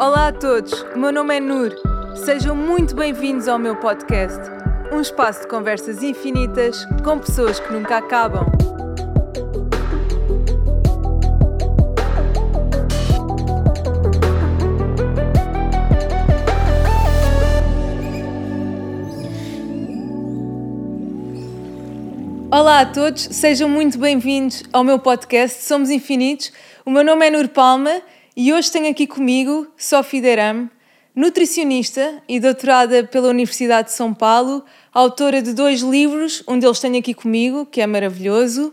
Olá a todos, o meu nome é Nur. Sejam muito bem-vindos ao meu podcast. Um espaço de conversas infinitas com pessoas que nunca acabam. Olá a todos, sejam muito bem-vindos ao meu podcast Somos Infinitos. O meu nome é Nur Palma e hoje tenho aqui comigo Sophie Deram, nutricionista e doutorada pela Universidade de São Paulo, autora de dois livros, um deles tenho aqui comigo, que é maravilhoso,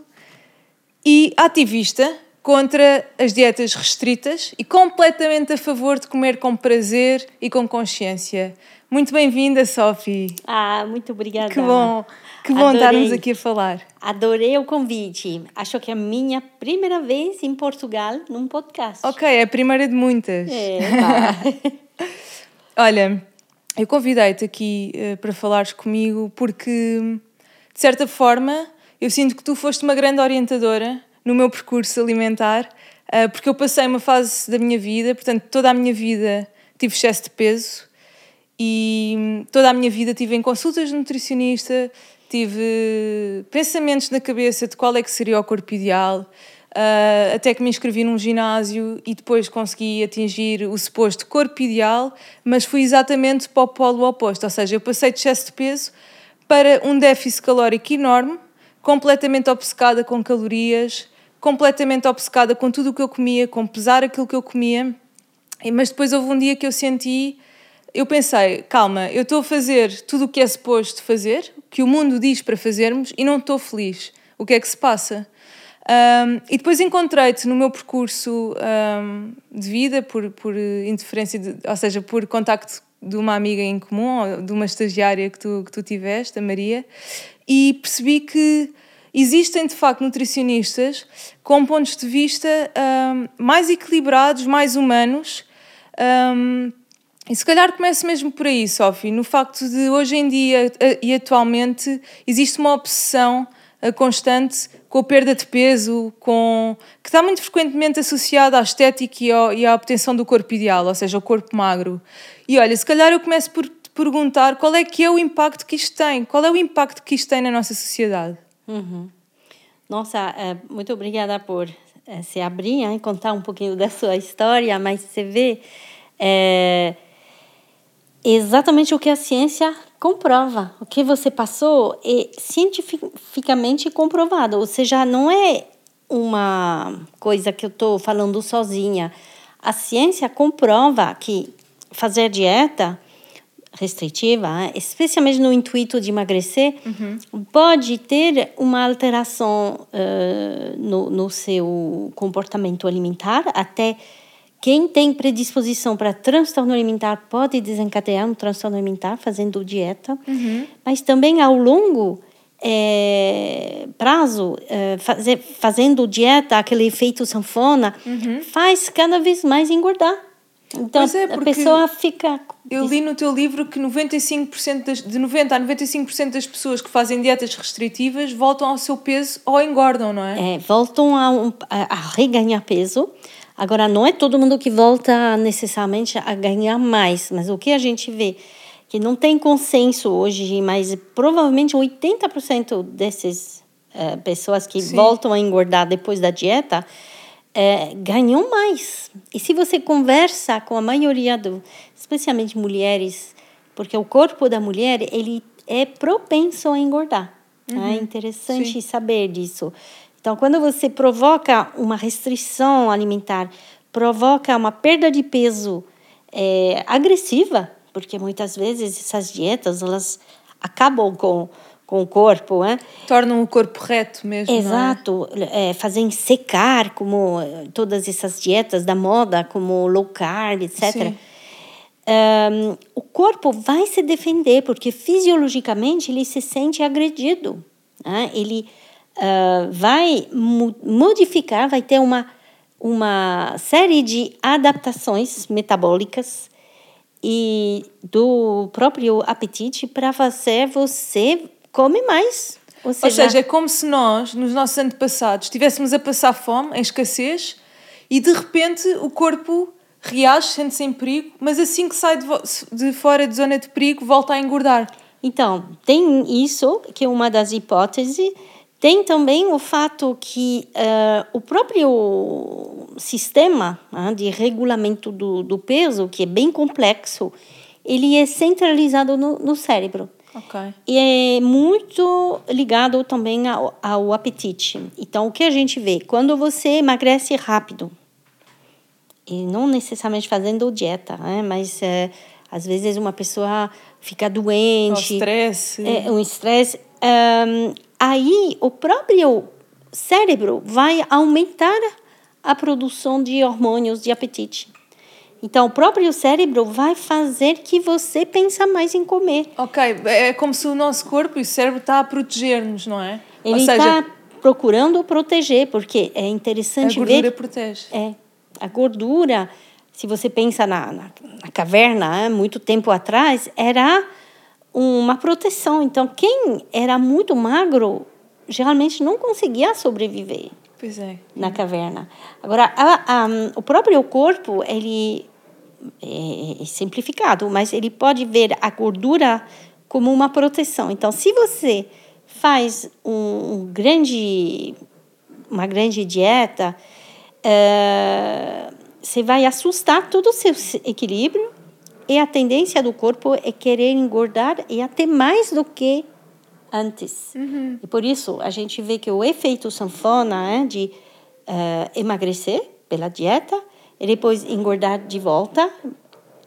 e ativista contra as dietas restritas e completamente a favor de comer com prazer e com consciência. Muito bem-vinda, Sophie. Ah, muito obrigada. Que bom, que bom Adorei. estarmos aqui a falar. Adorei o convite. Acho que é a minha primeira vez em Portugal num podcast. Ok, é a primeira de muitas. É. Olha, eu convidei-te aqui uh, para falares comigo porque, de certa forma, eu sinto que tu foste uma grande orientadora no meu percurso alimentar, uh, porque eu passei uma fase da minha vida, portanto, toda a minha vida tive excesso de peso e toda a minha vida tive em consultas de nutricionista, tive pensamentos na cabeça de qual é que seria o corpo ideal, uh, até que me inscrevi num ginásio e depois consegui atingir o suposto corpo ideal, mas fui exatamente para o polo oposto, ou seja, eu passei de excesso de peso para um déficit calórico enorme, completamente obcecada com calorias, completamente obcecada com tudo o que eu comia, com pesar aquilo que eu comia, mas depois houve um dia que eu senti eu pensei, calma, eu estou a fazer tudo o que é suposto fazer, que o mundo diz para fazermos e não estou feliz. O que é que se passa? Um, e depois encontrei-te no meu percurso um, de vida, por, por interferência, de, ou seja, por contacto de uma amiga em comum, de uma estagiária que tu, que tu tiveste, a Maria, e percebi que existem de facto nutricionistas com pontos de vista um, mais equilibrados, mais humanos. Um, e se calhar começo mesmo por aí, Sophie, no facto de hoje em dia e atualmente existe uma obsessão eh, constante com a perda de peso, com que está muito frequentemente associada à estética e, ao, e à obtenção do corpo ideal, ou seja, o corpo magro. E olha, se calhar eu começo por te perguntar qual é que é o impacto que isto tem, qual é o impacto que isto tem na nossa sociedade? Uhum. Nossa, eh, muito obrigada por eh, se abrir e contar um pouquinho da sua história, mas você vê... É, exatamente o que a ciência comprova. O que você passou é cientificamente comprovado, ou seja, não é uma coisa que eu estou falando sozinha. A ciência comprova que fazer dieta restritiva, especialmente no intuito de emagrecer, uhum. pode ter uma alteração uh, no, no seu comportamento alimentar, até quem tem predisposição para transtorno alimentar pode desencadear um transtorno alimentar fazendo dieta, uhum. mas também ao longo é, prazo, é, fazer, fazendo dieta, aquele efeito sanfona, uhum. faz cada vez mais engordar. Então é, a pessoa fica. Eu li no teu livro que 95% das, de 90% a 95% das pessoas que fazem dietas restritivas voltam ao seu peso ou engordam, não é? É, voltam a, a, a reganhar peso. Agora, não é todo mundo que volta necessariamente a ganhar mais, mas o que a gente vê que não tem consenso hoje, mas provavelmente 80% dessas uh, pessoas que Sim. voltam a engordar depois da dieta uh, ganham mais. E se você conversa com a maioria, do, especialmente mulheres, porque o corpo da mulher ele é propenso a engordar. Uhum. É interessante Sim. saber disso. Então, quando você provoca uma restrição alimentar, provoca uma perda de peso é, agressiva, porque muitas vezes essas dietas elas acabam com com o corpo, né? Tornam o corpo reto mesmo. É? Exato, é? É, fazem secar, como todas essas dietas da moda, como low carb, etc. Um, o corpo vai se defender porque fisiologicamente ele se sente agredido, né? ele uh, vai modificar, vai ter uma, uma série de adaptações metabólicas e do próprio apetite para fazer você comer mais. Ou seja, Ou seja, é como se nós, nos nossos antepassados, estivéssemos a passar fome, em escassez, e de repente o corpo reage, sente-se em perigo, mas assim que sai de, de fora de zona de perigo, volta a engordar. Então, tem isso, que é uma das hipóteses. Tem também o fato que uh, o próprio sistema uh, de regulamento do, do peso, que é bem complexo, ele é centralizado no, no cérebro. Okay. E é muito ligado também ao, ao apetite. Então, o que a gente vê? Quando você emagrece rápido, e não necessariamente fazendo dieta, né? mas é, às vezes uma pessoa fica doente. Um estresse. É, um estresse. Um, aí o próprio cérebro vai aumentar a produção de hormônios de apetite. Então, o próprio cérebro vai fazer que você pense mais em comer. Ok, é como se o nosso corpo e o cérebro está a proteger-nos, não é? Ele está seja... procurando proteger, porque é interessante ver... A gordura ver... protege. É, a gordura, se você pensa na, na, na caverna, muito tempo atrás, era uma proteção. Então, quem era muito magro, geralmente não conseguia sobreviver. É. Na caverna. Agora, a, a, o próprio corpo, ele é, é simplificado, mas ele pode ver a gordura como uma proteção. Então, se você faz um, um grande, uma grande dieta, é, você vai assustar todo o seu equilíbrio e a tendência do corpo é querer engordar e até mais do que antes. Uhum. E por isso a gente vê que o efeito sanfona é de uh, emagrecer pela dieta e depois engordar de volta,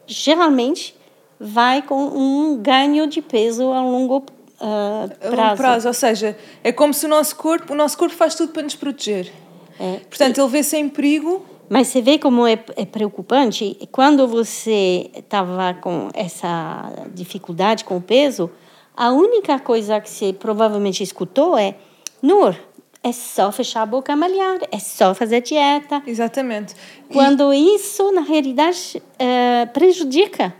geralmente vai com um ganho de peso a longo uh, prazo. Longo prazo, ou seja, é como se o nosso corpo, o nosso corpo faz tudo para nos proteger. É. Portanto, ele vê-se em perigo. Mas você vê como é, é preocupante quando você estava com essa dificuldade com o peso, a única coisa que você provavelmente escutou é Nur, é só fechar a boca malhar, é só fazer dieta. Exatamente. Quando e... isso, na realidade, uh, prejudica.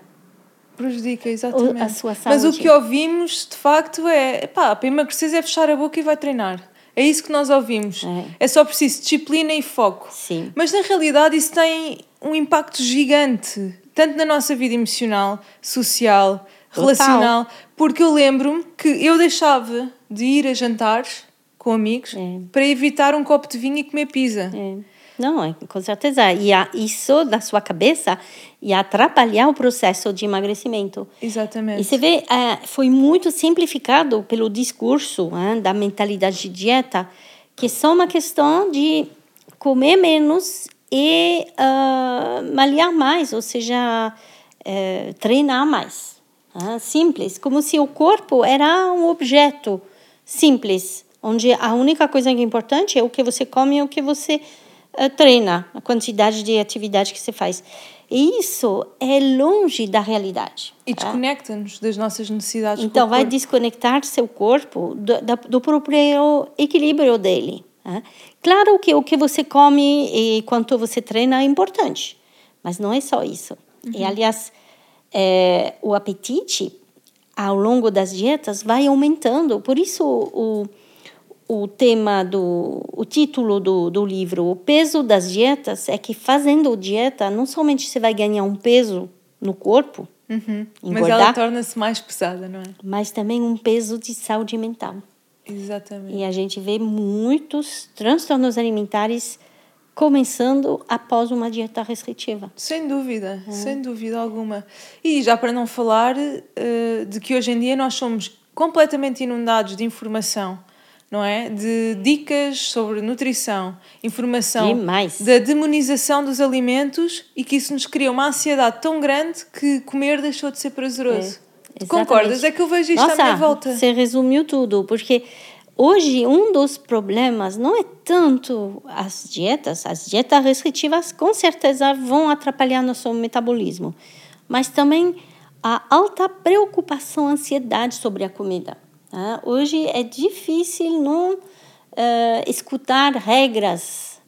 Prejudica, exatamente. A sua saúde. Mas o que ouvimos, de facto, é: pá, para emagrecer é fechar a boca e vai treinar. É isso que nós ouvimos. É, é só preciso disciplina e foco. Sim. Mas na realidade isso tem um impacto gigante, tanto na nossa vida emocional, social, Total. relacional. Porque eu lembro-me que eu deixava de ir a jantares com amigos é. para evitar um copo de vinho e comer pizza. É. Não, é, com certeza. E a, isso da sua cabeça ia atrapalhar o processo de emagrecimento. Exatamente. E você vê, é, foi muito simplificado pelo discurso é, da mentalidade de dieta, que é só uma questão de comer menos e uh, malhar mais, ou seja, uh, treinar mais. Uh, simples, como se o corpo era um objeto simples onde a única coisa que é importante é o que você come e o que você treina, a quantidade de atividade que você faz. E isso é longe da realidade. E tá? desconecta-nos das nossas necessidades. Então, vai desconectar seu corpo do, do próprio equilíbrio dele. Tá? Claro que o que você come e quanto você treina é importante, mas não é só isso. Uhum. E, aliás, é, o apetite ao longo das dietas vai aumentando. Por isso, o, o tema do o título do, do livro o peso das dietas é que fazendo dieta não somente você vai ganhar um peso no corpo uhum. mas ela torna-se mais pesada não é? mas também um peso de saúde mental. Exatamente. E a gente vê muitos transtornos alimentares começando após uma dieta restritiva. Sem dúvida uhum. sem dúvida alguma. E já para não falar uh, de que hoje em dia nós somos completamente inundados de informação não é? De dicas sobre nutrição, informação Demais. da demonização dos alimentos e que isso nos cria uma ansiedade tão grande que comer deixou de ser prazeroso. É, concordas? É que eu vejo isto Nossa, à minha volta. Você resumiu tudo, porque hoje um dos problemas não é tanto as dietas, as dietas restritivas com certeza vão atrapalhar nosso metabolismo, mas também a alta preocupação, ansiedade sobre a comida. Tá? Hoje é difícil não uh, escutar regras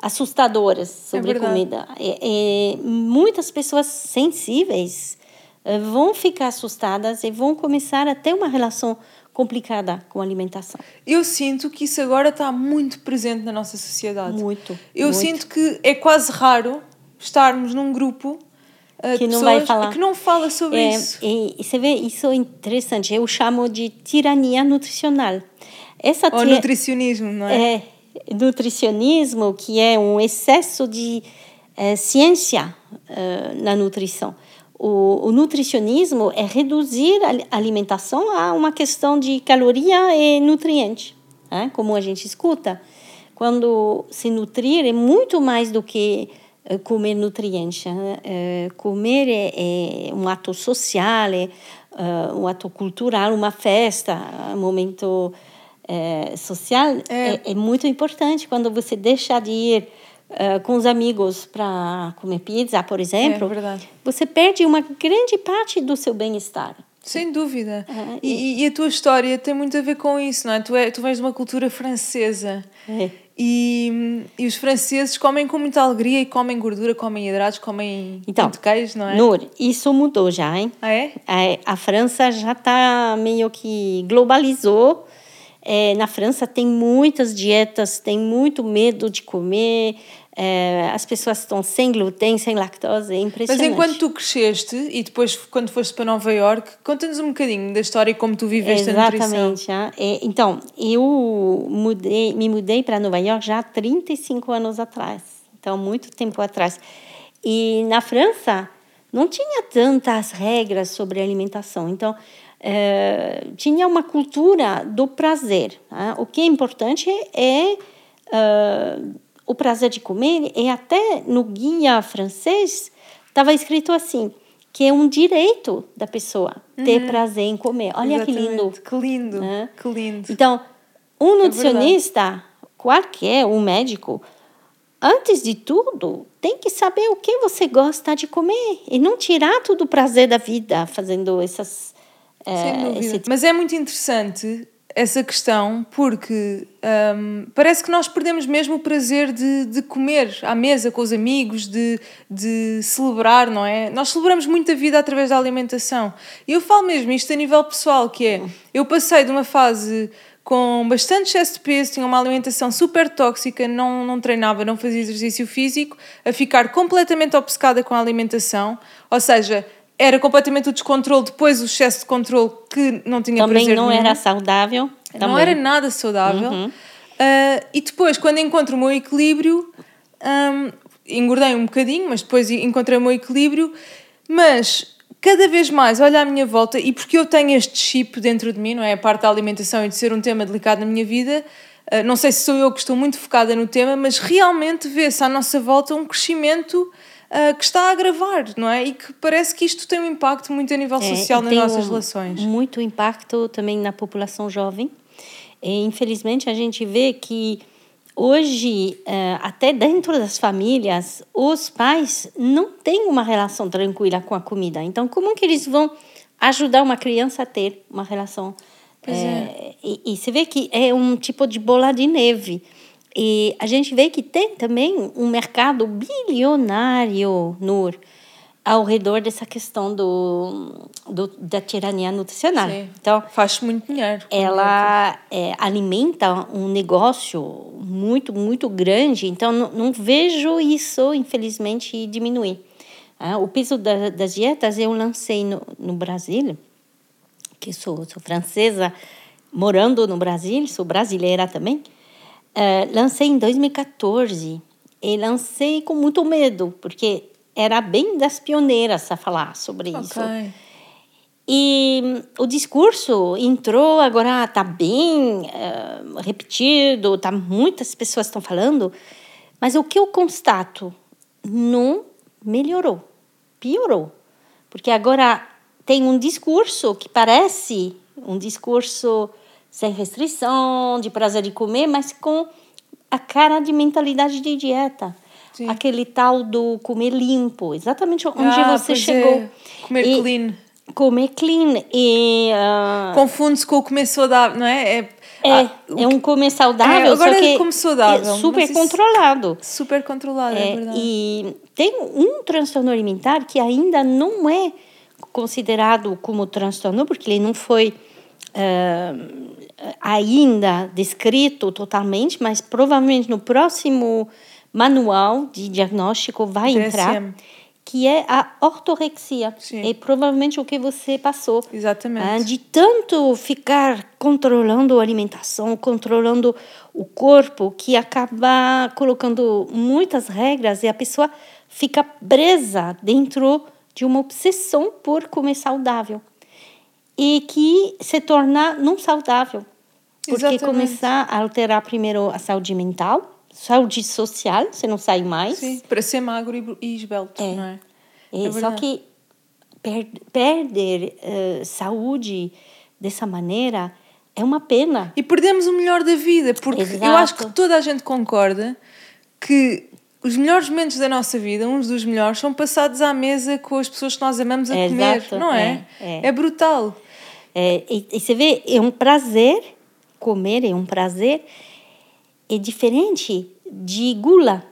assustadoras sobre é comida. E, e, muitas pessoas sensíveis uh, vão ficar assustadas e vão começar a ter uma relação complicada com a alimentação. Eu sinto que isso agora está muito presente na nossa sociedade. Muito. Eu muito. sinto que é quase raro estarmos num grupo Que não vai falar. que não fala sobre É, isso. e, você vê, isso é interessante. Eu chamo de tirania nutricional. Essa Ou nutricionismo, não é? é nutricionismo, que é um excesso de eh, ciência eh, na nutrição. O, o nutricionismo é reduzir a alimentação a uma questão de caloria e nutriente, né? como a gente escuta. Quando se nutrir é muito mais do que comer nutriente. né? Eh, comer é, é um ato social, é eh, um ato cultural, uma festa, um momento eh, social. É. É, é muito importante quando você deixa de ir eh, com os amigos para comer pizza, por exemplo. É. Você perde uma grande parte do seu bem-estar. Sem dúvida. Ah, e, e a tua história tem muito a ver com isso, não é? Tu, é, tu vens de uma cultura francesa. É. E, e os franceses comem com muita alegria e comem gordura, comem hidratos, comem Então, muito queijo, não é? Nur, isso mudou já, hein? Ah, é? A, a França já está meio que globalizou. É, na França tem muitas dietas, tem muito medo de comer. É, as pessoas estão sem glúten, sem lactose, é Mas impressionante. enquanto tu cresceste e depois quando foste para Nova York, conta-nos um bocadinho da história e como tu viveste a nutrição. Exatamente. É, então, eu mudei, me mudei para Nova York já há 35 anos atrás. Então, muito tempo atrás. E na França não tinha tantas regras sobre alimentação. Então, eh, tinha uma cultura do prazer. ah. O que é importante é ah, o prazer de comer. E até no guia francês estava escrito assim, que é um direito da pessoa ter prazer em comer. Olha que lindo. Exatamente. Que lindo, né? que lindo. Então, um É nutricionista, qualquer, um médico, antes de tudo, tem que saber o que você gosta de comer e não tirar todo o prazer da vida fazendo essas. Dúvida. esse- Mas é muito interessante essa questão porque hum, parece que nós perdemos mesmo o prazer de, de comer à mesa com os amigos, de, de celebrar, não é? Nós celebramos muito a vida através da alimentação. E eu falo mesmo isto a nível pessoal, que é, eu passei de uma fase com bastante excesso de peso, tinha uma alimentação super tóxica, não, não treinava, não fazia exercício físico, a ficar completamente obcecada com a alimentação, ou seja, era completamente o descontrole, depois o excesso de controle que não tinha Também prazer não nenhum. era saudável. Não também. Uhum. era nada saudável. Ah, e depois, quando encontro o meu equilíbrio, hum, engordei um bocadinho, mas depois encontrei o meu equilíbrio. Mas cada vez mais olho à minha volta, e porque eu tenho este chip dentro de mim, não é? A parte da alimentação e de ser um tema delicado na minha vida, ah, não sei se sou eu que estou muito focada no tema, mas realmente vê-se à nossa volta um crescimento. Ah, que está a agravar, não é? E que parece que isto tem um impacto muito a nível É, social nas nossas um- relações. Muito impacto também na população jovem. E, infelizmente, a gente vê que hoje, eh, até dentro das famílias, os pais não têm uma relação tranquila com a comida. Então, como que eles vão ajudar uma criança a ter uma relação? Pois eh, e, e você vê que é um tipo de bola de neve. E a gente vê que tem também um mercado bilionário, Nur, ao redor dessa questão do, do da tirania nutricional. Sim. Então, Faz muito dinheiro. ela é, alimenta um negócio muito, muito grande, então não, não vejo isso, infelizmente, diminuir. Ah, o peso da, das dietas eu lancei no, no Brasil, que sou, sou francesa, morando no Brasil, sou brasileira também, eh, lancei em 2014 e lancei com muito medo, porque era bem das pioneiras a falar sobre isso. Ok. E hum, o discurso entrou, agora está bem eh, repetido, tá, muitas pessoas estão falando, mas o que eu constato não melhorou, piorou. Porque agora tem um discurso que parece um discurso sem restrição, de prazer de comer, mas com a cara de mentalidade de dieta. Sim. Aquele tal do comer limpo, exatamente onde Ah, você chegou. é. Comer E- clean. Comer clean. E, ah, Confunde-se com o comer saudável, não é? É, é, ah, é um comer saudável, É, agora só é que como saudável, é super controlado. super controlado, é, É, verdade. e tem um transtorno alimentar que ainda não é considerado como transtorno, porque ele não foi ah, ainda descrito totalmente, mas provavelmente no próximo manual de diagnóstico vai DSM. entrar, que é a ortorexia. Sim. É provavelmente o que você passou. Exatamente. Ah, de tanto ficar controlando a alimentação, controlando o corpo, que acaba colocando muitas regras e a pessoa fica presa dentro de uma obsessão por comer saudável. E que se torna não saudável. Porque Exatamente. começar a alterar primeiro a saúde mental, saúde social, você não sai mais. Sim, para ser magro e, e esbelto, É. não é? É, É só que per perder eh, saúde dessa maneira é uma pena. E perdemos o melhor da vida, porque eu Exato. acho que toda a gente concorda que os melhores momentos da nossa vida, uns dos melhores, são passados à mesa com as pessoas que nós amamos a É, comer, exato, não é? é, é. brutal. É, e, e você vê, é um prazer, comer é um prazer, é diferente de gula.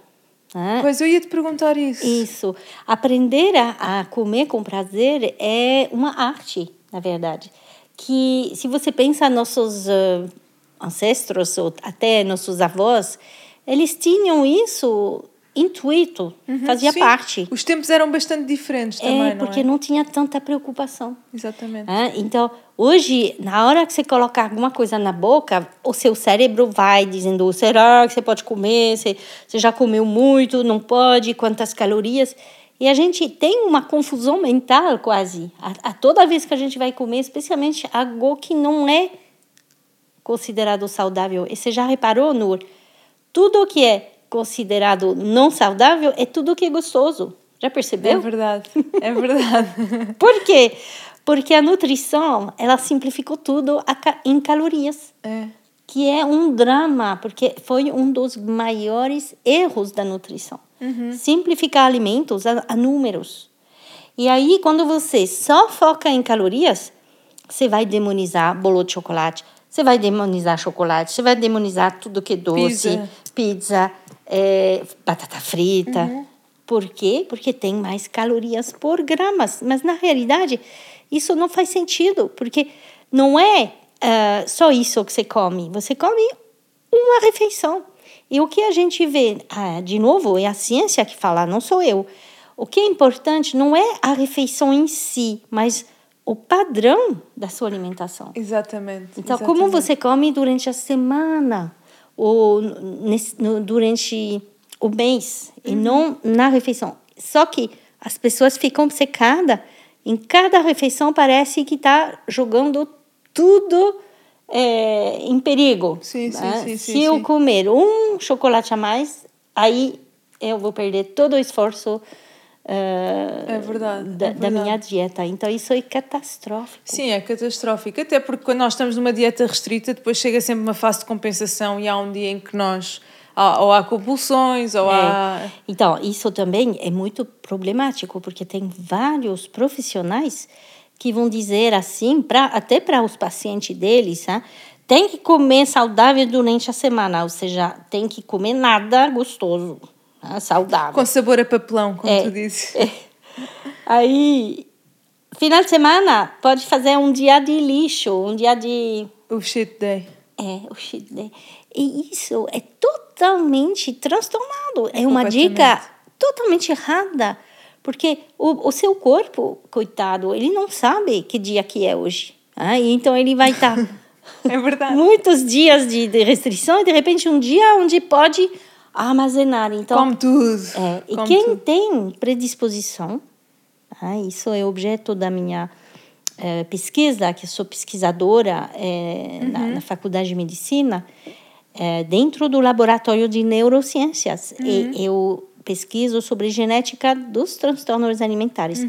né? Pois eu ia te perguntar isso. Isso. Aprender a, a comer com prazer é uma arte, na verdade. Que se você pensa nossos eh, ancestros ou até nossos avós, eles tinham isso intuito, fazia Uhum, Sim, parte. Os tempos eram bastante diferentes também, É, não porque é? não tinha tanta preocupação. Exatamente. Ah, Então, hoje, na hora que você colocar alguma coisa na boca, o seu cérebro vai dizendo: será que você pode comer? Você, você já comeu muito? Não pode? Quantas calorias? E a gente tem uma confusão mental quase. A, a toda vez que a gente vai comer, especialmente algo que não é considerado saudável. E você já reparou, Nur? Tudo que é considerado não saudável é tudo que é gostoso. Já percebeu? É verdade, é verdade. Por quê? Porque a nutrição, ela simplificou tudo em calorias, é. que é um drama, porque foi um dos maiores erros da nutrição. Simplificar alimentos a, a números. E aí, quando você só foca em calorias, você vai demonizar bolo de chocolate, você vai demonizar chocolate, você vai demonizar tudo que é doce, Pizza. pizza, eh, batata frita. Por quê? Porque tem mais calorias por gramas. Mas, na realidade, isso não faz sentido, porque não é ah, só isso que você come. Você come uma refeição. E o que a gente vê, ah, de novo, é a ciência que fala, não sou eu. O que é importante não é a refeição em si, mas o padrão da sua alimentação. Exatamente. Então, exatamente. como você come durante a semana ou nesse- no- durante o mês e não na refeição. Só que as pessoas ficam obcecadas. Em cada refeição parece que está jogando tudo é, em perigo. Sim, sim, né? sim, Se sim, eu sim. comer um chocolate a mais, aí eu vou perder todo o esforço eh, É verdade, da, é da minha verdade. dieta. Então, isso é catastrófico. Sim, é catastrófico. Até porque quando nós estamos numa dieta restrita, depois chega sempre uma fase de compensação e há um dia em que nós. há- Ou há compulsões, ou há. É. Então, isso também é muito problemático, porque tem vários profissionais que vão dizer assim, pra, até para os pacientes deles, né? tem que comer saudável durante a semana, ou seja, tem que comer nada gostoso, né? saudável. Com sabor a papelão, como É. tu dizes. Aí, final de semana, pode fazer um dia de lixo, um dia de O shit day. É, o cheat day. E isso é totalmente transtornado. É, uma dica totalmente errada. Porque o, o seu corpo, coitado, ele não sabe que dia que é hoje. Ah, então ele vai estar É verdade. muitos dias de, de restrição e de repente um dia onde pode armazenar. Então, Come tudo. é, e quem tudo. tem predisposição, ah, isso é objeto da minha eh, pesquisa, que sou pesquisadora eh, na, na Faculdade de Medicina, eh, dentro do laboratório de neurociências. E eu pesquiso sobre genética dos transtornos alimentares.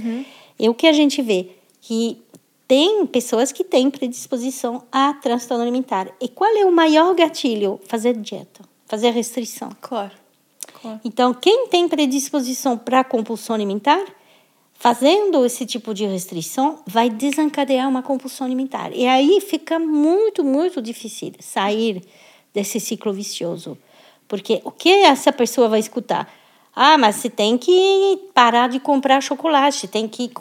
E o que a gente vê? Que tem pessoas que têm predisposição a transtorno alimentar. E qual é o maior gatilho? Fazer dieta, fazer restrição. Claro. claro. Então, quem tem predisposição para compulsão alimentar, fazendo esse tipo de restrição, vai desencadear uma compulsão alimentar. E aí fica muito, muito difícil sair desse ciclo vicioso. Porque o que essa pessoa vai escutar? Ah, mas você tem que parar de comprar chocolate, tem que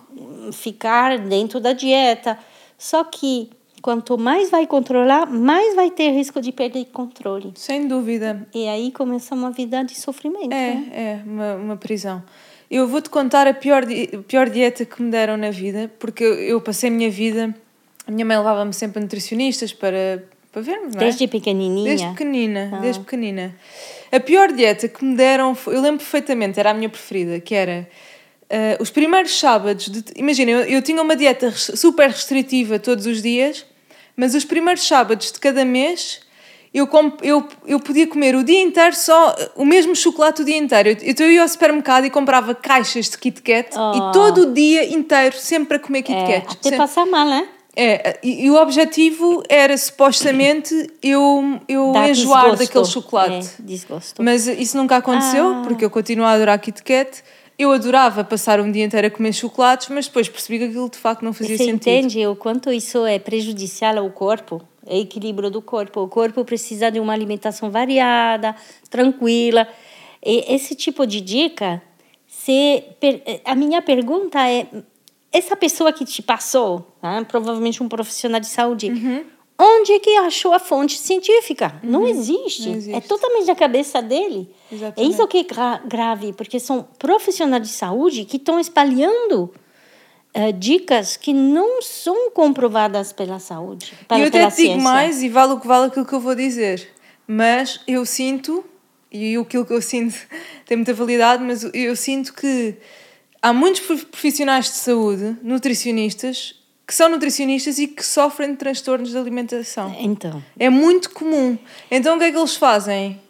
ficar dentro da dieta. Só que quanto mais vai controlar, mais vai ter risco de perder controle. Sem dúvida. E aí começa uma vida de sofrimento. É, né? é, uma, uma prisão. Eu vou-te contar a pior, pior dieta que me deram na vida, porque eu, eu passei a minha vida. A minha mãe levava-me sempre a nutricionistas para, para vermos, não é? Desde pequenininha. Desde pequenina, desde pequenina. A pior dieta que me deram, eu lembro perfeitamente, era a minha preferida, que era ah, os primeiros sábados. De, imagina, eu, eu tinha uma dieta super restritiva todos os dias, mas os primeiros sábados de cada mês eu, com, eu, eu podia comer o dia inteiro só o mesmo chocolate o dia inteiro. Eu- Então eu ia ao supermercado e comprava caixas de Kit Kat Oh. e todo o dia inteiro sempre a comer Kit É, Kat. até Sempre. passar mal, né? É, e, e o objetivo era supostamente eu, eu Dá enjoar desgosto. daquele chocolate. É, desgosto. Mas isso nunca aconteceu, Ah. porque eu continuo a adorar Kit Kat. Eu adorava passar um dia inteiro a comer chocolates, mas depois percebi que aquilo de facto não fazia Você sentido. entende o quanto isso é prejudicial ao corpo? É equilíbrio do corpo. O corpo precisa de uma alimentação variada, tranquila. E esse tipo de dica, se, a minha pergunta é: essa pessoa que te passou, né, provavelmente um profissional de saúde, Uhum. Onde é que achou a fonte científica? Não, existe. Não existe. É totalmente da cabeça dele. É Exatamente. isso que é gra- grave, porque são profissionais de saúde que estão espalhando eh, dicas que não são comprovadas pela saúde, E eu até te digo mais, e vale o que vale aquilo que eu vou dizer. Mas eu sinto, e aquilo que eu sinto tem muita validade, mas eu sinto que há muitos prof- profissionais de saúde, nutricionistas, que são nutricionistas e que sofrem de transtornos de alimentação. Então, É muito comum. Então o que é que eles fazem?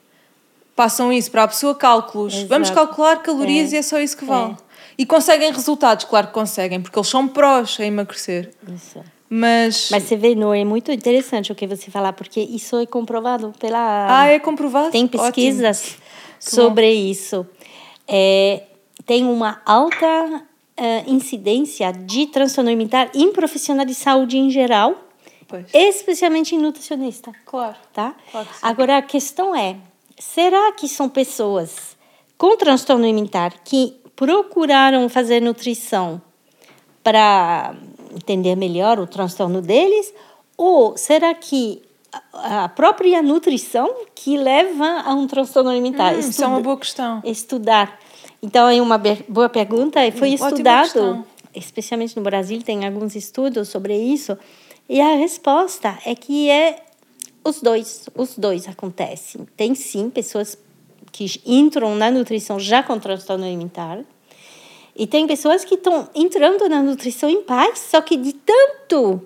Passam isso para a pessoa cálculos. Exato. Vamos calcular calorias É. e é só isso que vale. E conseguem resultados, claro que conseguem, porque eles são prós a emagrecer. isso. Mas, Mas você vê, não é muito interessante o que você falar, porque isso é comprovado pela ah, é comprovado? Tem Ótimo. pesquisas sobre isso. É, tem uma alta eh, incidência de transtorno alimentar em profissional de saúde em geral, Pois. especialmente em nutricionista. Claro. Tá? Claro. Agora, a questão é, será que são pessoas com transtorno alimentar que procuraram fazer nutrição para entender melhor o transtorno deles? Ou será que a a própria nutrição que leva a um transtorno alimentar? Hum, isso é uma boa questão. Estudar. Então, é uma boa pergunta e foi Hum, ótima estudado, questão. especialmente no Brasil, tem alguns estudos sobre isso. E a resposta é que é os dois, os dois acontecem. Tem sim pessoas que entram na nutrição já com transtorno alimentar. E tem pessoas que estão entrando na nutrição em paz, só que de tanto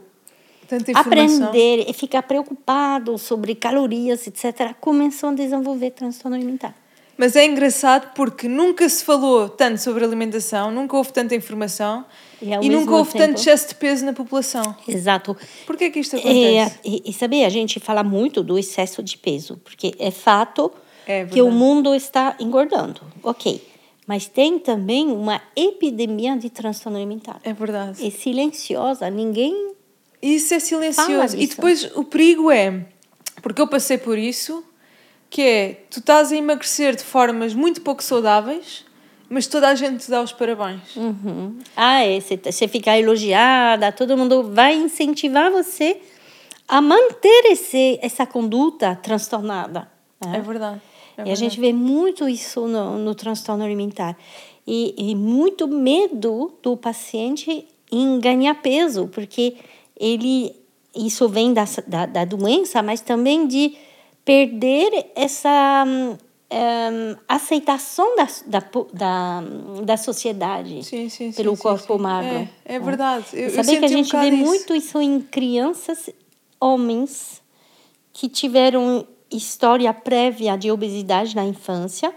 aprender e ficar preocupado sobre calorias, etc., começam a desenvolver transtorno alimentar. Mas é engraçado porque nunca se falou tanto sobre alimentação, nunca houve tanta informação E e, nunca houve tempo- tanto excesso de peso na população. Exato. Porquê é que isto É, acontece? e, e sabe, a gente fala muito do excesso de peso, porque é fato É que o mundo está engordando. Ok. Mas tem também uma epidemia de transtorno alimentar. É verdade. É silenciosa, ninguém. Isso é Fala silencioso. E depois o perigo é, porque eu passei por isso, que é, tu estás a emagrecer de formas muito pouco saudáveis, mas toda a gente te dá os parabéns. Uhum. Ah, é. Você, você ficar elogiada, todo mundo vai incentivar você a manter esse, essa conduta transtornada. né? É verdade. É e a gente vê muito isso no, no transtorno alimentar. E, e muito medo do paciente em ganhar peso, porque ele isso vem da, da, da doença, mas também de perder essa hum, hum, aceitação da, da, da, da sociedade Sim, sim, pelo sim, corpo magro. É, é né? verdade. Eu, eu Saber que a um gente bocado vê isso. muito isso em crianças, homens que tiveram história prévia de obesidade na infância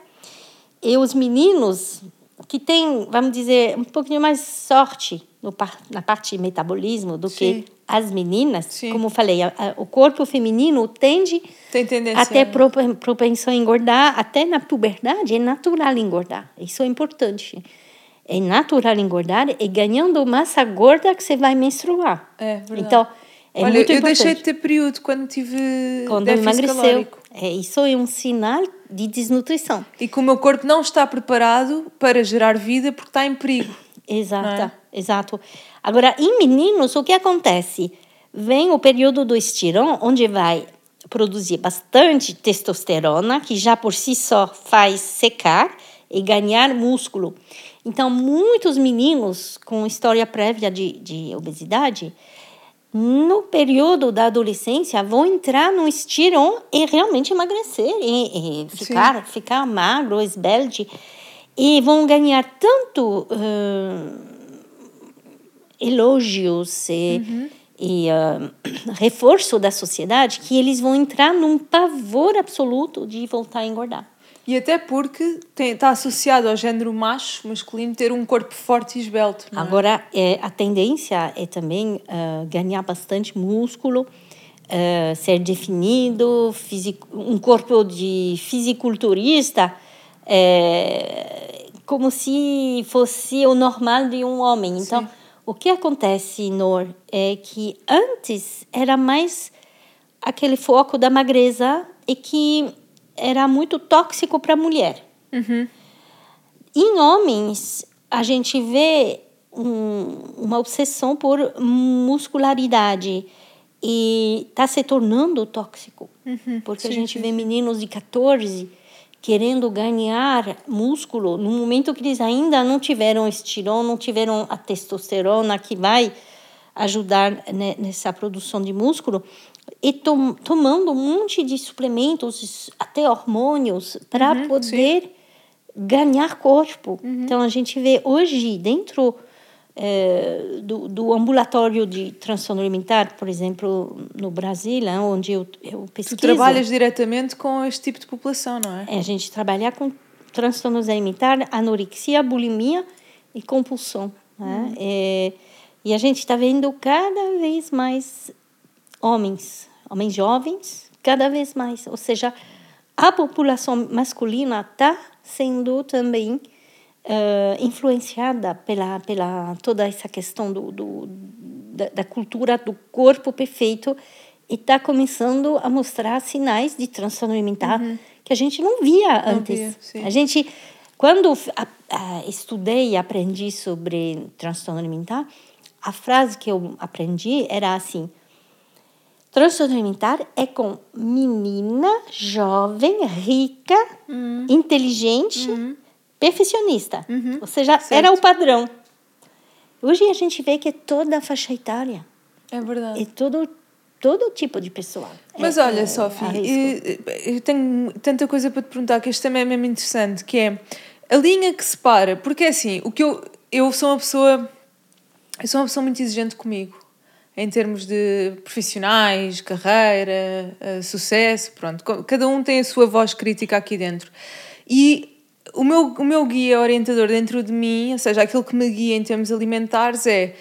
e os meninos que têm, vamos dizer, um pouquinho mais sorte no, na parte de metabolismo do que as meninas. Sim. Como falei, a- a- o corpo feminino tende Tem tendência. a ter propen- propensão a engordar, até na puberdade é natural engordar. Isso é importante. É natural engordar e ganhando massa gorda que você vai menstruar. É verdade. Então, é Olha, muito eu importante. deixei de ter período quando tive Quando emagreceu. calórico. É, isso é um sinal de desnutrição. E que o meu corpo não está preparado para gerar vida porque está em perigo. Exato, é? exato. Agora, em meninos, o que acontece? vem o período do estirão, onde vai produzir bastante testosterona, que já por si só faz secar e ganhar músculo. Então, muitos meninos com história prévia de, de obesidade, no período da adolescência, vão entrar no estirão e realmente emagrecer, e, e ficar, ficar magro, esbelte, e vão ganhar tanto uh, elogios e, uhum. e uh, reforço da sociedade que eles vão entrar num pavor absoluto de voltar a engordar. E até porque está associado ao género macho, masculino, ter um corpo forte e esbelto. É? Agora, é, a tendência é também uh, ganhar bastante músculo, uh, ser definido, fisico, um corpo de fisiculturista, é, como se fosse o normal de um homem. Então, Sim. O que acontece, Nor, é que antes era mais aquele foco da magreza e que era muito tóxico para a mulher. Uhum. Em homens, a gente vê um, uma obsessão por muscularidade e está se tornando tóxico. Uhum. Porque sim, a gente sim. vê meninos de 14 querendo ganhar músculo no momento que eles ainda não tiveram estirão, não tiveram a testosterona que vai ajudar nessa produção de músculo e tom, tomando um monte de suplementos, até hormônios, para uhum, poder sim. ganhar corpo. Uhum. Então, a gente vê hoje, dentro é, do, do, ambulatório de transtorno alimentar, por exemplo, no Brasil, onde eu, eu pesquiso... Tu trabalhas diretamente com este tipo de população, não é? é a gente trabalha com transtornos alimentares, anorexia, bulimia e compulsão. Né? Uhum. É, e a gente está vendo cada vez mais homens, homens jovens, cada vez mais. Ou seja, a população masculina está sendo também uh, influenciada pela, pela toda essa questão do, do da, da, cultura do corpo perfeito e está começando a mostrar sinais de transtorno alimentar uhum. que a gente não via não antes. Via, a gente, quando a, a, estudei e aprendi sobre transtorno alimentar, a frase que eu aprendi era assim: transtorno alimentar é com menina, jovem, rica, uhum. inteligente, uhum. Perfeccionista. Uhum. Ou seja, certo. era o padrão. Hoje a gente vê que é toda a faixa etária. É verdade. É todo, todo tipo de pessoa. Mas é, olha, é, Sofia, eu, eu, tenho tanta coisa para te perguntar que este também é mesmo interessante, que é a linha que separa, porque é assim, o que eu, eu sou uma pessoa eu sou uma pessoa muito exigente comigo, em termos de profissionais, carreira, uh, sucesso, pronto. Cada um tem a sua voz crítica aqui dentro. E o meu, o meu guia orientador dentro de mim, ou seja, aquilo que me guia em termos alimentares, é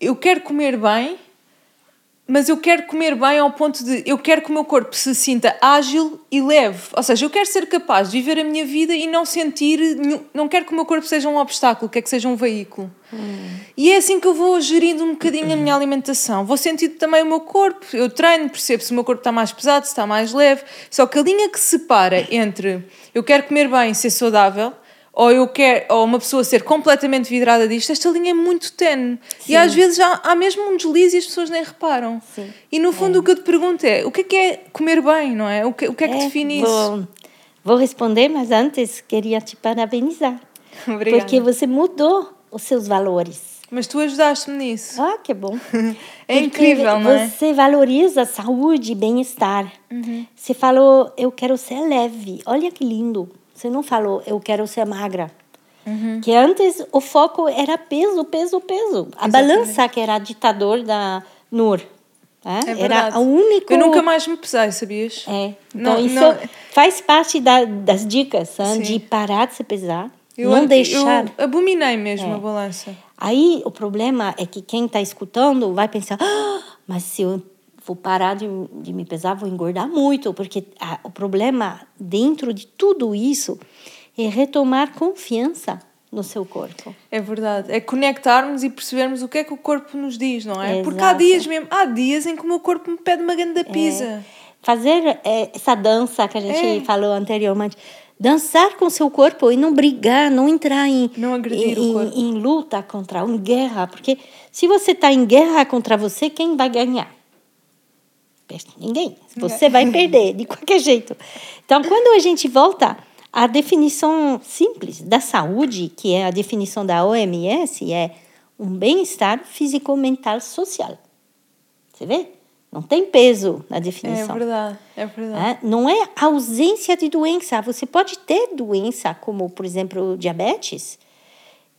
eu quero comer bem, mas eu quero comer bem ao ponto de eu quero que o meu corpo se sinta ágil e leve. Ou seja, eu quero ser capaz de viver a minha vida e não sentir. Não quero que o meu corpo seja um obstáculo, quer que seja um veículo. Hum. E é assim que eu vou gerindo um bocadinho a minha alimentação. Vou sentindo também o meu corpo. Eu treino, percebo se o meu corpo está mais pesado, se está mais leve. Só que a linha que separa entre eu quero comer bem e ser saudável ou eu quero, ou uma pessoa ser completamente vidrada disto, esta linha é muito tenue. E às vezes há, há mesmo um deslize e as pessoas nem reparam. Sim. E no fundo é. o que eu te pergunto é: o que é que é comer bem, não é? O que, o que é que é, define vou, isso? Vou responder, mas antes queria te parabenizar. Obrigada. Porque você mudou os seus valores. Mas tu ajudaste-me nisso. Ah, que bom. é incrível, não é? Você valoriza saúde e bem-estar. Uhum. Você falou, eu quero ser leve. Olha que lindo. Você não falou, eu quero ser magra. Uhum. Que antes o foco era peso, peso, peso. A Exatamente. balança que era ditador da NUR. É? é era o único. Eu nunca mais me pesei, sabias? É. Então, não, isso não... faz parte da, das dicas hein? de parar de se pesar. Eu, não deixar. Eu abominei mesmo é. a balança. Aí o problema é que quem está escutando vai pensar: ah, mas se eu vou parar de, de me pesar, vou engordar muito, porque a, o problema dentro de tudo isso é retomar confiança no seu corpo. É verdade. É conectarmos e percebermos o que é que o corpo nos diz, não é? Exato. Porque há dias mesmo, há dias em que o meu corpo me pede uma grande pizza. É. Fazer é, essa dança que a gente é. falou anteriormente, dançar com seu corpo e não brigar, não entrar em, não agredir em, o corpo. em, em luta contra, em guerra, porque se você está em guerra contra você, quem vai ganhar? Ninguém. Você vai perder de qualquer jeito. Então, quando a gente volta à definição simples da saúde, que é a definição da OMS, é um bem-estar físico, mental, social. Você vê? Não tem peso na definição. É verdade, é verdade. É? Não é ausência de doença. Você pode ter doença, como, por exemplo, diabetes,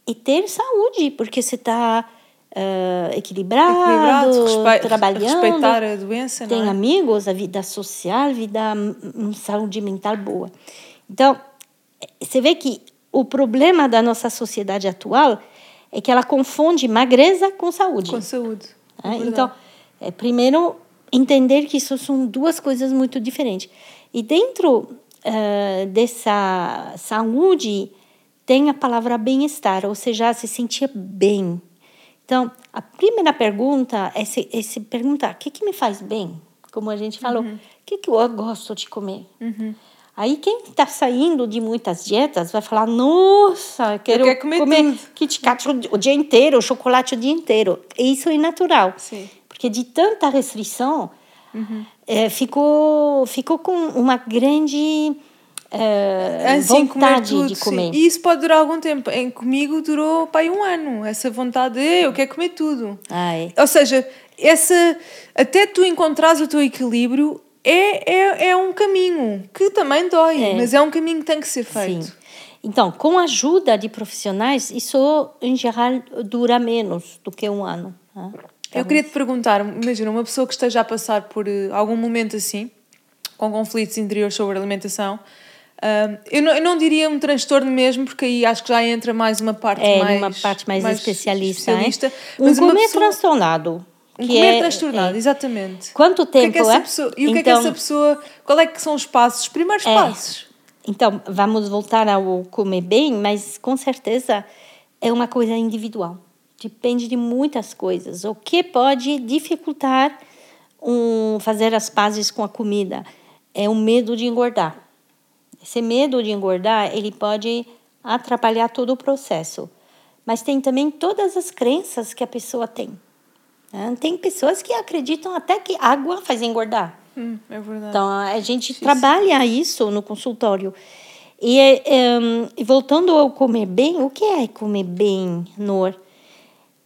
e ter saúde, porque você está uh, equilibrado, Equilibrado, respe- trabalhando. respeitar a doença, tem é? amigos, a vida social, vida hum, saúde mental boa. Então, você vê que o problema da nossa sociedade atual é que ela confunde magreza com saúde. Com saúde. é verdade. então, é, primeiro, entender que isso são duas coisas muito diferentes. E dentro eh, dessa saúde tem a palavra bem-estar, ou seja, se sentir bem. Então, a primeira pergunta é se, é se perguntar: o que, que me faz bem? Como a gente falou, o que, que eu gosto de comer? Aí, quem está saindo de muitas dietas vai falar: nossa, quero quero comer comer, tudo." Kit Kat o, dia inteiro, chocolate o dia inteiro. Isso é natural. Sim. Porque de tanta restrição, eh, ficou, ficou com uma grande eh, Assim, comer vontade tudo, de sim. comer. E isso pode durar algum tempo. Em, comigo durou pai um ano, essa vontade de eu quero comer tudo. Ah, é. Ou seja, essa, até tu encontrares o teu equilíbrio é, é, é um caminho que também dói, É. mas é um caminho que tem que ser feito. Sim. Então, com a ajuda de profissionais, isso em geral dura menos do que um ano. né? Eu queria te perguntar, imagina, uma pessoa que esteja a passar por eh, algum momento assim, com conflitos interiores sobre alimentação, eu, não, eu não diria um transtorno mesmo, porque aí acho que já entra mais uma parte É, mais... numa parte mais, especialista. especialista, né? Um mas uma comer pessoa- transtornado. Um comer é- transtornado, é. exatamente. Quanto O que é tempo que é? pessoa, e o que é que Então- essa pessoa... Qual é que são os passos, os primeiros passos? Então, vamos voltar ao comer bem, mas com certeza é uma coisa individual. Depende de muitas coisas. O que pode dificultar um, fazer as pazes com a comida é o medo de engordar. Esse medo de engordar, ele pode atrapalhar todo o processo. Mas tem também todas as crenças que a pessoa tem. né? Tem pessoas que acreditam até que água faz engordar. Hum, é verdade. Então, a gente trabalha isso no consultório. E, é, é, e voltando ao comer bem, o que é comer bem, Nor?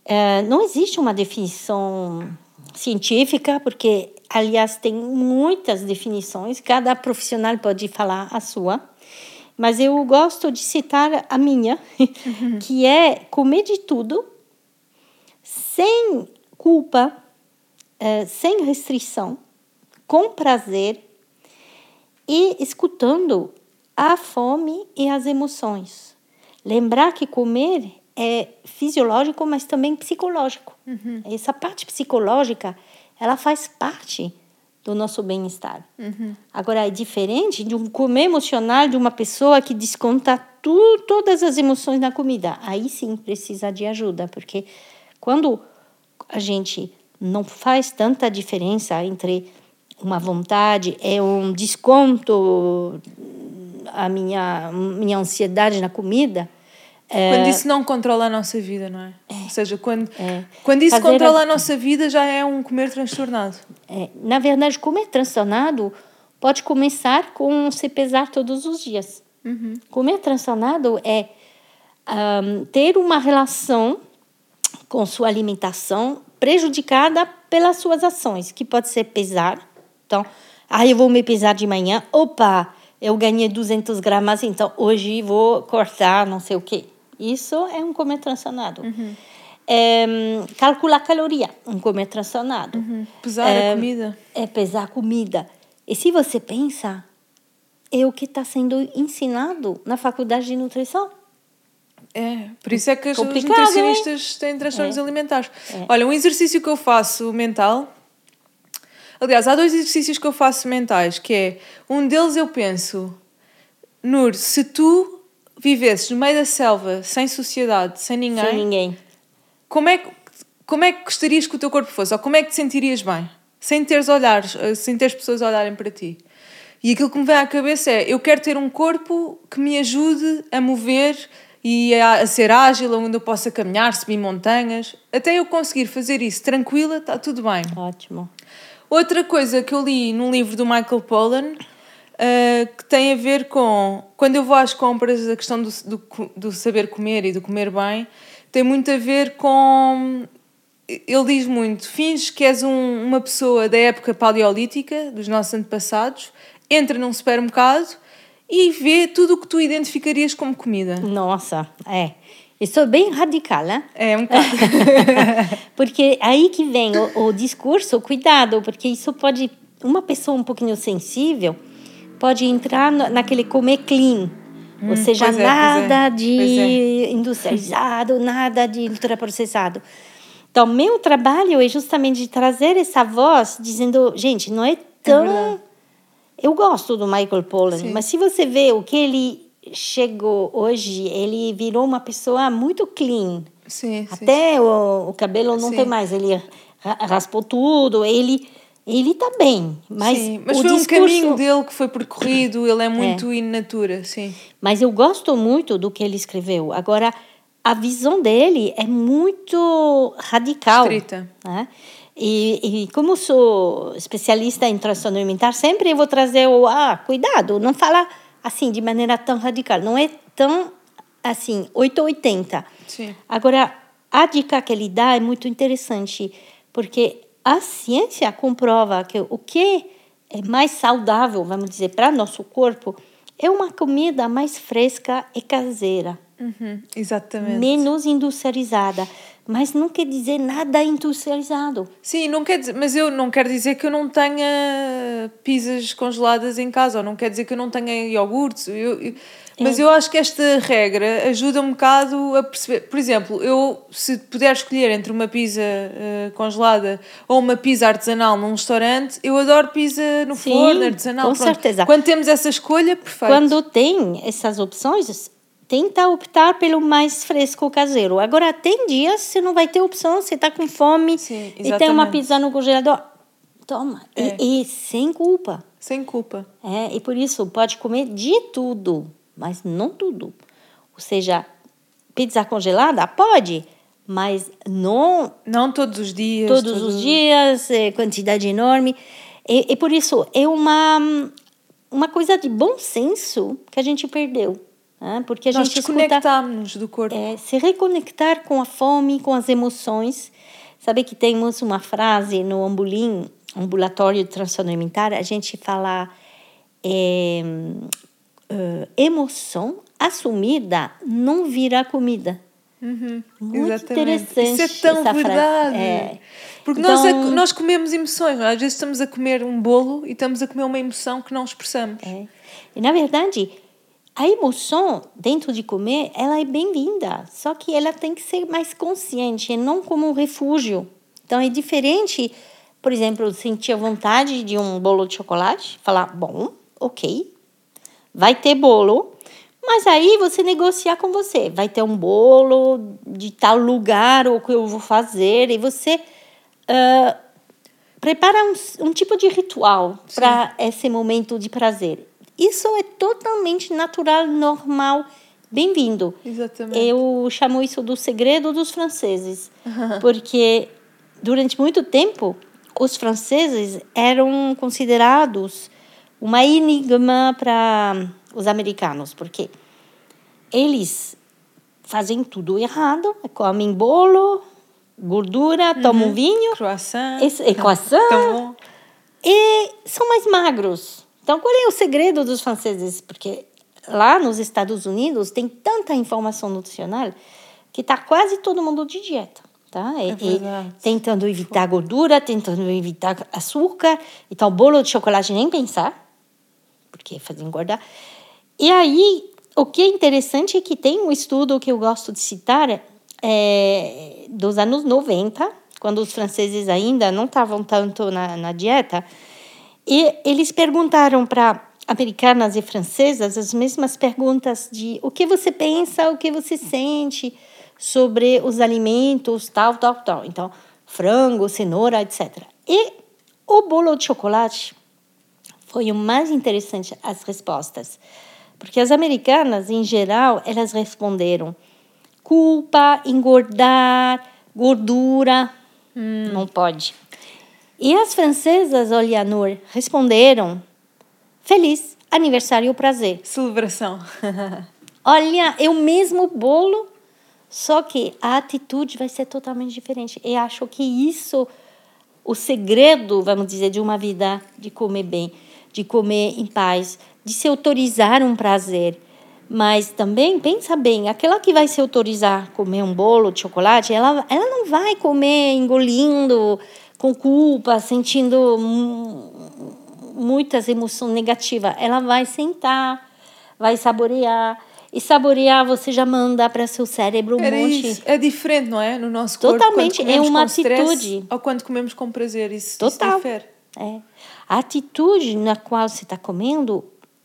É, não existe uma definição científica, porque, aliás, tem muitas definições, cada profissional pode falar a sua, mas eu gosto de citar a minha, que é comer de tudo, sem culpa, eh, sem restrição, com prazer e escutando a fome e as emoções. Lembrar que comer é fisiológico, mas também psicológico. Essa parte psicológica, ela faz parte do nosso bem-estar. Agora, é diferente de um comer emocional de uma pessoa que desconta tu, todas as emoções na comida. Aí sim precisa de ajuda, porque quando a gente não faz tanta diferença entre uma vontade é um desconto a minha minha ansiedade na comida Quando isso não controla a nossa vida, não é? Ou seja, quando, É. quando isso Fazer controla a- a nossa vida, já é um comer transtornado. é, na verdade comer transtornado pode começar com se pesar todos os dias comer transtornado é ahm, ter uma relação com sua alimentação prejudicada pelas suas ações, que pode ser pesar. Então, ah, eu vou me pesar de manhã, opa, eu ganhei 200 gramas, então hoje vou cortar não sei o quê. Isso é um comer transtornado. É, hum, calcular caloria, um comer transtornado. Pesar a comida. É pesar a comida. E se você pensa, é o que está sendo ensinado na faculdade de nutrição. É, por isso é que os nutricionistas têm transtornos É. alimentares. Olha, um exercício que eu faço mental. Aliás, há dois exercícios que eu faço mentais, que é um deles eu penso, Nur, se tu vivesses no meio da selva, sem sociedade, sem ninguém, Sem ninguém. como é, que, como é que gostarias que o teu corpo fosse? Ou como é que te sentirias bem? Sem teres olhares, eh, sem teres pessoas a olharem para ti. E aquilo que me vem à cabeça é, eu quero ter um corpo que me ajude a mover e a, a ser ágil, onde eu possa caminhar, subir montanhas. Até eu conseguir fazer isso tranquila, está tudo bem. Ótimo. Outra coisa que eu li num livro do Michael Pollan uh, que tem a ver com quando eu vou às compras, a questão do, do, do saber comer e do comer bem tem muito a ver com. Ele diz muito: finges que és um, uma pessoa da época paleolítica, dos nossos antepassados, entra num supermercado e vê tudo o que tu identificarias como comida. Nossa, é. Isso é bem radical, né? É, um bocado. porque aí que vem o, o discurso, cuidado, porque isso pode. Uma pessoa um pouquinho sensível pode entrar naquele comer clean. Hum, Ou seja, é, nada é, de é. industrializado, nada de ultraprocessado. Então, meu trabalho é justamente de trazer essa voz dizendo, gente, não é, é tão. eu gosto do Michael Pollan, Sim. mas se você vê o que ele chegou hoje, ele virou uma pessoa muito clean. Sim, Até sim. O, o cabelo não sim. tem mais, ele raspou tudo, ele ele está bem, mas sim, mas foi discurso... um caminho dele que foi percorrido, ele é muito é. in natura, sim. Mas eu gosto muito do que ele escreveu. Agora, a visão dele é muito radical. Estrita. Né? E, e, como sou especialista em transtorno alimentar, sempre eu vou trazer o ah, cuidado, não fala assim de maneira tão radical, não é tão assim 880. Sim. Agora, a dica que ele dá é muito interessante, porque a ciência comprova que o que é mais saudável, vamos dizer, para nosso corpo é uma comida mais fresca e caseira. Uhum, exatamente. Menos industrializada. Mas não quer dizer nada industrializado. Sim, não quer dizer, mas eu não quero dizer que eu não tenha pizzas congeladas em casa, ou não quer dizer que eu não tenha iogurtes. Eu, eu, mas eu acho que esta regra ajuda um bocado a perceber. Por exemplo, eu, se puder escolher entre uma pizza uh, congelada ou uma pizza artesanal num restaurante, eu adoro pizza no Sim, forno, artesanal. Com Pronto. certeza. Quando temos essa escolha, perfeito. Quando tem essas opções, tenta optar pelo mais fresco caseiro. Agora, tem dias você não vai ter opção, você está com fome Sim, e tem uma pizza no congelador. Toma. É. E, e sem culpa. Sem culpa. É, e por isso pode comer de tudo mas não tudo. Ou seja, pizza congelada pode, mas não não todos os dias. Todos todo... os dias, é, quantidade enorme. E, e, por isso é uma uma coisa de bom senso que a gente perdeu. Porque a Nós gente desconectamos do corpo. É, se reconectar com a fome, com as emoções. Sabe que temos uma frase no Ambulim, ambulatório de transtorno alimentar, a gente fala é, uh, emoção assumida não vira comida. Uhum, Muito exatamente. interessante. Isso é tão verdade. É. Porque então, nós, nós comemos emoções. Às vezes estamos a comer um bolo e estamos a comer uma emoção que não expressamos. É. E na verdade, a emoção dentro de comer, ela é bem-vinda. Só que ela tem que ser mais consciente e não como um refúgio. Então é diferente, por exemplo, sentir a vontade de um bolo de chocolate, falar, bom, ok, vai ter bolo, mas aí você negociar com você. Vai ter um bolo de tal lugar, ou que eu vou fazer, e você uh, prepara um, um tipo de ritual para esse momento de prazer. Isso é totalmente natural, normal, bem-vindo. Exatamente. Eu chamo isso do segredo dos franceses, porque durante muito tempo os franceses eram considerados uma enigma para os americanos, porque eles fazem tudo errado, comem bolo, gordura, uhum. tomam vinho, croissant, croissant, e são mais magros. Então, qual é o segredo dos franceses? Porque lá nos Estados Unidos tem tanta informação nutricional que está quase todo mundo de dieta. Tá? E, é tentando evitar gordura, tentando evitar açúcar. Então, bolo de chocolate nem pensar porque fazia engordar. E aí, o que é interessante é que tem um estudo que eu gosto de citar, é, dos anos 90, quando os franceses ainda não estavam tanto na, na dieta, e eles perguntaram para americanas e francesas as mesmas perguntas de o que você pensa, o que você sente sobre os alimentos, tal, tal, tal. Então, frango, cenoura, etc. E o bolo de chocolate foi o mais interessante as respostas. Porque as americanas, em geral, elas responderam culpa, engordar, gordura, hum. não pode. E as francesas, Olianor, responderam: Feliz aniversário, prazer. Celebração. Olha, é o mesmo bolo, só que a atitude vai ser totalmente diferente. E acho que isso, o segredo, vamos dizer, de uma vida de comer bem, de comer em paz, de se autorizar um prazer. Mas também, pensa bem, aquela que vai se autorizar a comer um bolo de chocolate, ela, ela não vai comer engolindo, com culpa, sentindo muitas emoções negativas. Ela vai sentar, vai saborear. E saborear, você já manda para seu cérebro um Era monte. Isso. É diferente, não é? No nosso corpo. Totalmente, é uma atitude. ou quando comemos com prazer. Isso, Total. isso difere. É. A atitude na qual você está comendo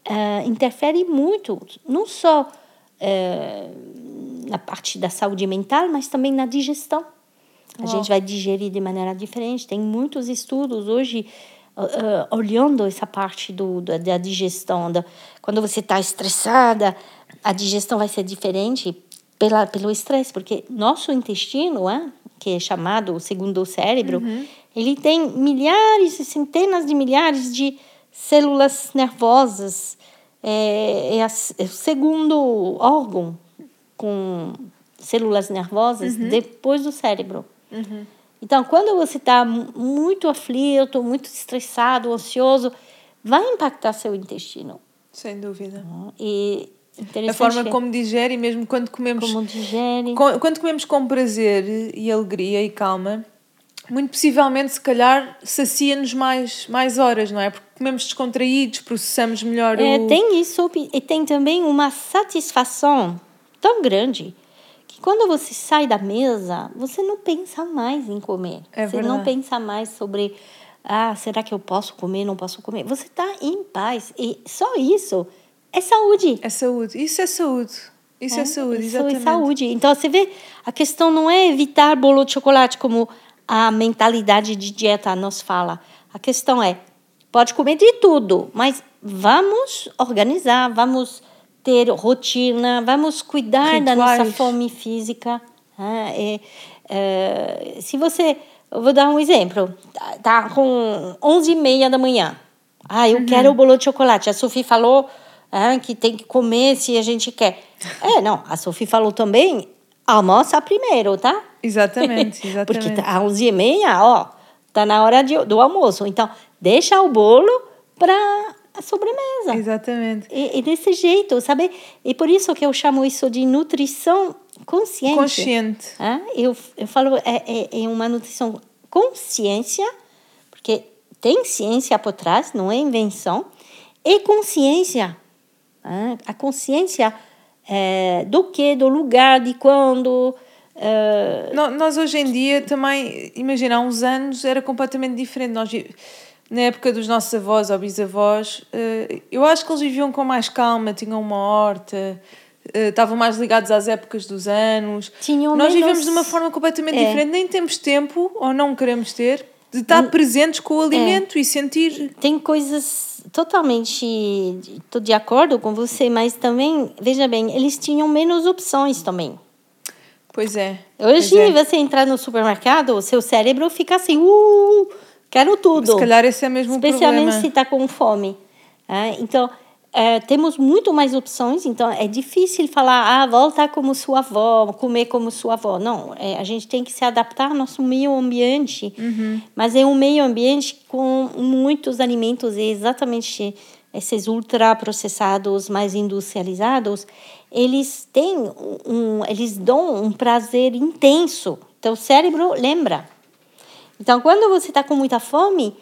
uh, interfere muito, não só uh, na parte da saúde mental, mas também na digestão. A gente vai digerir de maneira diferente. Tem muitos estudos hoje uh, olhando essa parte do, da, da digestão. Da, quando você está estressada, a digestão vai ser diferente pela, pelo estresse, porque nosso intestino, é, que é chamado segundo o cérebro, Uhum. ele tem milhares e centenas de milhares de células nervosas. É, é, a, é o segundo órgão com células nervosas depois do cérebro. Uhum. Então, quando você está muito aflito, muito estressado, ansioso, vai impactar seu intestino. Sem dúvida. E A forma como digere, mesmo quando comemos. como digere. com- Quando comemos com prazer e alegria e calma, muito possivelmente, se calhar, sacia-nos mais, mais horas, não é? Porque comemos descontraídos, processamos melhor É, o. tem isso e tem também uma satisfação tão grande quando você sai da mesa, você não pensa mais em comer. É você não verdade. pensa mais sobre, ah, será que eu posso comer, não posso comer? Você está em paz e só isso é saúde. É saúde. Isso é saúde. Isso é, saúde, Isso exatamente. é saúde. Então, você vê, a questão não é evitar bolo de chocolate, como a mentalidade de dieta nos fala. A questão é, pode comer de tudo, mas vamos organizar, vamos ter rotina, vamos cuidar da nossa Rituais. fome física. né? É, é, se você... Vou dar um exemplo. Tá, tá com 11 e meia da manhã. Ah, eu quero o bolo de chocolate. A Sofia falou ah, que tem que comer se a gente quer. É, não. A Sofia falou também, almoça primeiro, tá? Exatamente, exatamente. Porque tá às 11 e meia, ó, tá na hora de, do almoço. Então, deixa o bolo para a sobremesa. Exatamente. E, e desse jeito, sabe? E por isso que eu chamo isso de nutrição consciente. Consciente. Ah, eu, eu falo, é, é, é uma nutrição consciência, porque tem ciência por trás, não é invenção, e consciência. Ah, a consciência é, do que, do lugar, de quando. é, Nós hoje em dia também, imagina, há uns anos era completamente diferente. Nós, na época dos nossos avós ou bisavós, eh, eu acho que eles viviam com mais calma, tinham uma horta, eh, estavam mais ligados às épocas dos anos. Tinham Nós menos- vivemos de uma forma completamente É. diferente, nem temos tempo, ou não queremos ter, de estar presentes com o É. alimento e sentir. tem coisas totalmente. Estou de acordo com você, mas também, veja bem, eles tinham menos opções também. Pois é. Hoje, pois é. você entrar no supermercado, o seu cérebro fica assim, uh, quero tudo. Se calhar esse é mesmo Especialmente problema. se está com fome. né? Então, eh, temos muito mais opções, então é difícil falar, ah, volta como sua avó, comer como sua avó. Não, é, a gente tem que se adaptar ao nosso meio ambiente, Uhum. mas é um meio ambiente com muitos alimentos exatamente esses ultraprocessados, mais industrializados, eles têm um, eles dão um prazer intenso. Então, o cérebro lembra. Então, quando você está com muita fome,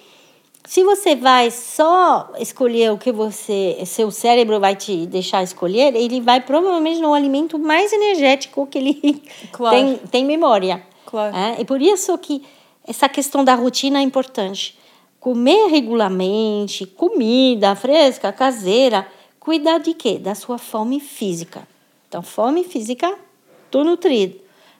se você vai só escolher o que você, seu cérebro vai te deixar escolher, ele vai provavelmente no alimento mais energético que ele Claro. tem, tem memória. Claro. É, e por isso que essa questão da rotina é importante. Comer regularmente, comida fresca, caseira, cuidar de quê? Da sua fome física. Então, fome física, tô nutrido.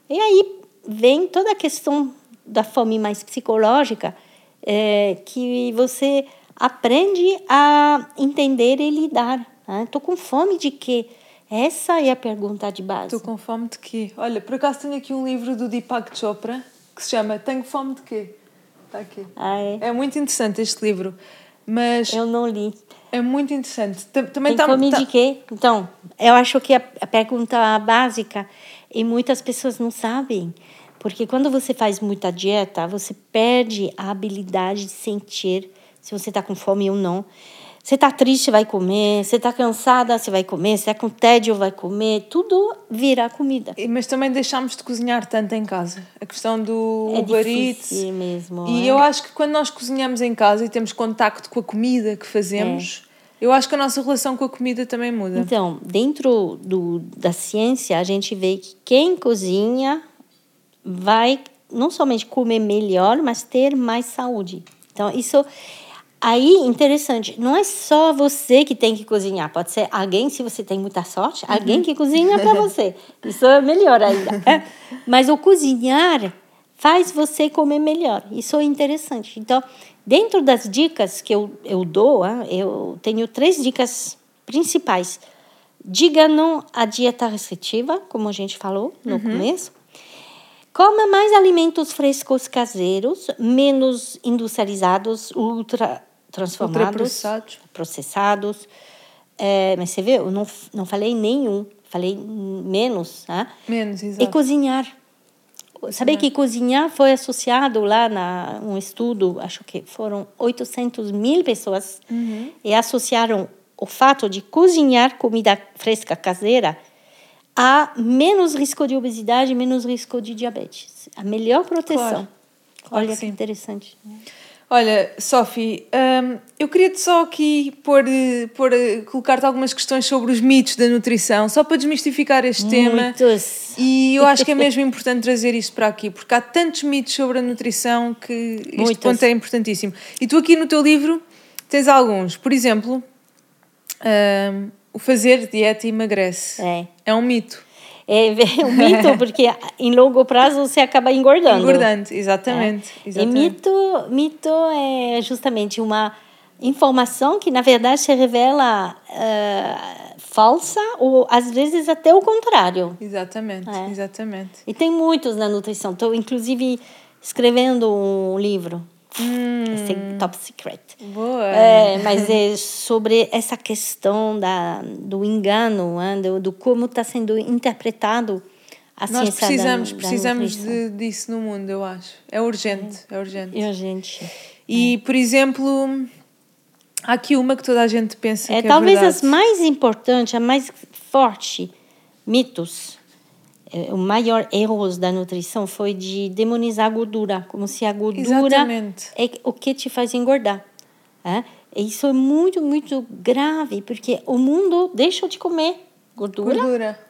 E aí vem toda a questão da fome mais psicológica, é, que você aprende a entender e lidar. Estou com fome de quê? Essa é a pergunta de base. Estou com fome de quê? Olha, por acaso tenho aqui um livro do Deepak Chopra que se chama Tenho Fome de quê? Está aqui. Ah, é? É muito interessante este livro, mas Eu não li. é muito interessante. Tam- Também Tem está. fome de quê? Então, eu acho que a, a pergunta básica, e muitas pessoas não sabem, porque quando você faz muita dieta, você perde a habilidade de sentir se você está com fome ou não. Você está triste, vai comer. Você está cansada, você vai comer. Você está com tédio, vai comer. Tudo vira comida. Mas também deixámos de cozinhar tanto em casa. A questão do É Uber Eats. mesmo. E é. eu acho que quando nós cozinhamos em casa e temos contacto com a comida que fazemos, eu acho que a nossa relação com a comida também muda. Então, dentro do, da ciência, a gente vê que quem cozinha vai não somente comer melhor, mas ter mais saúde. Então, isso aí interessante. Não é só você que tem que cozinhar. Pode ser alguém, se você tem muita sorte, alguém que cozinha para você. Isso é melhor ainda. Mas o cozinhar faz você comer melhor. Isso é interessante. Então, dentro das dicas que eu, eu dou, ah, eu tenho três dicas principais. Diga não à dieta restritiva, como a gente falou no começo. Coma mais alimentos frescos caseiros, menos industrializados, ultra transformados, Ultraprocessados. processados. É, mas você vê, eu não, não falei nenhum, falei menos. Né? Menos, E exato. cozinhar. Sabe que cozinhar foi associado lá na um estudo, acho que foram 800 mil pessoas, e associaram o fato de cozinhar comida fresca caseira a menos risco de obesidade, menos risco de diabetes. A melhor proteção. Claro. Claro Olha que que interessante. Olha, Sophie, hum, eu queria-te só aqui pôr, pôr, colocar-te algumas questões sobre os mitos da nutrição, só para desmistificar este tema. Muitos. E eu acho que é mesmo importante trazer isto para aqui, porque há tantos mitos sobre a nutrição que este Muitos. ponto é importantíssimo. E tu aqui no teu livro tens alguns. Por exemplo, hum, o fazer dieta emagrece. É. É um mito. É um mito, porque em longo prazo você acaba engordando. Engordante, exatamente. É. exatamente. E mito, mito é justamente uma informação que, na verdade, se revela eh, falsa ou, às vezes, até o contrário. Exatamente, É. exatamente. E tem muitos na nutrição. Estou, inclusive, escrevendo um livro. Esse é top secret. Boa. É, mas é sobre essa questão da, do engano, né, do, do como está sendo interpretado a Nós ciência precisamos, da, da precisamos de, disso no mundo, eu acho. É urgente, é urgente. E a gente... E, por exemplo, há aqui uma que toda a gente pensa É, que talvez é verdade. as mais importantes, a mais forte mitos, é, o maior erro da nutrição foi de demonizar a gordura, como se a gordura Exatamente. é o que te faz engordar. É? Isso é muito, muito grave, porque o mundo deixa de comer gordura. Gordura.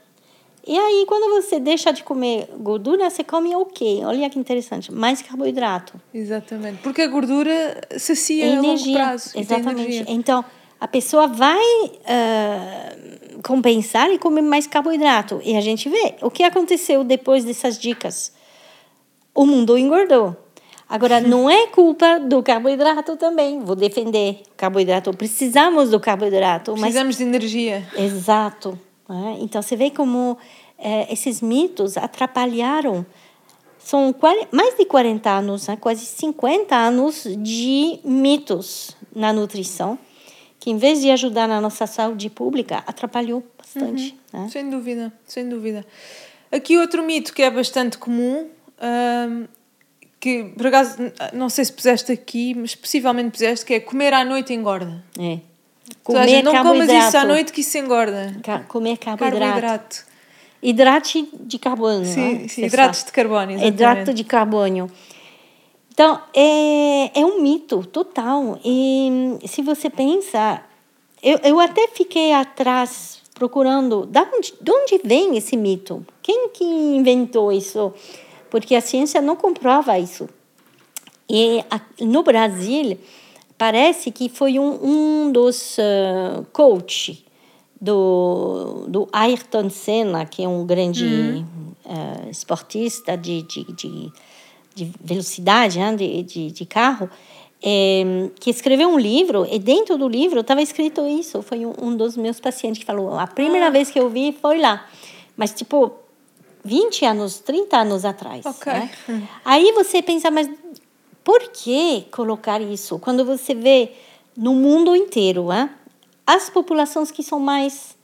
E aí, quando você deixa de comer gordura, você come o quê? Olha que interessante, mais carboidrato. Exatamente. Porque a gordura sacia É a longo energia. prazo. Exatamente. energia. Então, a pessoa vai ah, compensar e comer mais carboidrato. E a gente vê o que aconteceu depois dessas dicas. O mundo engordou. Agora, não é culpa do carboidrato também. Vou defender o carboidrato. Precisamos do carboidrato. Mas Precisamos de energia. Exato. né? Então, você vê como eh, esses mitos atrapalharam. São mais de 40 anos, né? quase 50 anos de mitos na nutrição, que em vez de ajudar na nossa saúde pública, atrapalhou bastante. né? Sem dúvida, sem dúvida. Aqui outro mito que é bastante comum, hum, que por acaso não sei se puseste aqui, mas possivelmente puseste, que é comer à noite engorda. É. Toda a gente, não comas isso à noite que isso engorda. Ca- Comer carboidrato. Carboidrato. Hidrate de carbono. Sim, né? sim, hidratos de carbono, exatamente. Hidrato de carbono. Então, é, é um mito total. E se você pensa, eu, eu até fiquei atrás procurando da onde, de onde vem esse mito? Quem que inventou isso? Porque a ciência não comprova isso. E a- no Brasil, parece que foi um, um dos uh, coach do, do Ayrton Senna, que é um grande eh, esportista de, de, de, de velocidade, né, de, de, de carro, eh, que escreveu um livro, e dentro do livro estava escrito isso. Foi um, um dos meus pacientes que falou: a primeira vez que eu vi foi lá. Mas, tipo, 20 anos, 30 anos atrás. Ok. né? Aí você pensa, mas por que colocar isso? Quando você vê no mundo inteiro, hein? as populações que são mais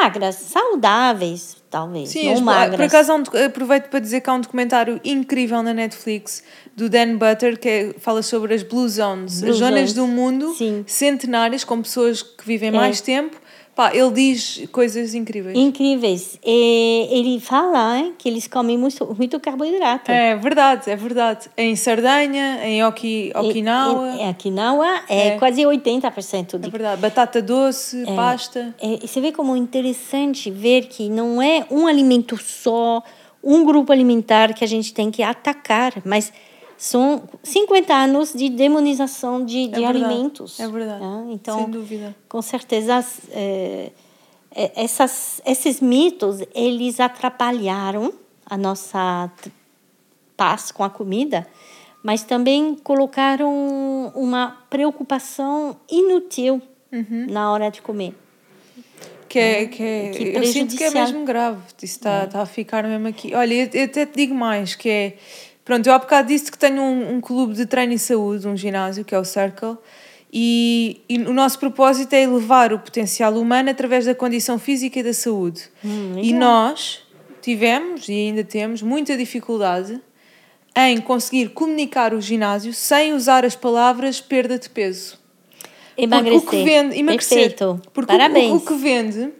magras, saudáveis, talvez, Sim, não as- magras. por acaso aproveito para dizer que há um documentário incrível na Netflix do Dan Butter que é- fala sobre as Blue Zones, Blue as zonas Zones, do mundo sim. centenárias com pessoas que vivem É. mais tempo. Pá, ele diz coisas incríveis. Incríveis. E ele fala hein, que eles comem muito, muito carboidrato. É verdade, é verdade. Em Sardanha, em Oki, Okinawa, Em, Okinawa é, É. quase 80% é de verdade. Batata doce, pasta. É, e você vê como é interessante ver que não é um alimento só, um grupo alimentar que a gente tem que atacar, mas são 50 anos de demonização de, de verdade, alimentos. é verdade, né? Então, sem dúvida. com certeza, é, é, essas, esses mitos, eles atrapalharam a nossa paz com a comida, mas também colocaram uma preocupação inútil na hora de comer. Que é, que é, Que eu sinto que é mesmo grave. Isso está, está a ficar mesmo aqui. Olha, eu, eu até te digo mais, que é... Pronto, eu há bocado disse que tenho um, um clube de treino e saúde, um ginásio, que é o Circle, e, e o nosso propósito é elevar o potencial humano através da condição física e da saúde. Hum, e nós tivemos, e ainda temos, muita dificuldade em conseguir comunicar o ginásio sem usar as palavras perda de peso. Emagrecer. Porque o que vende, emagrecer. Perfeito. Porque Parabéns. O, o que vende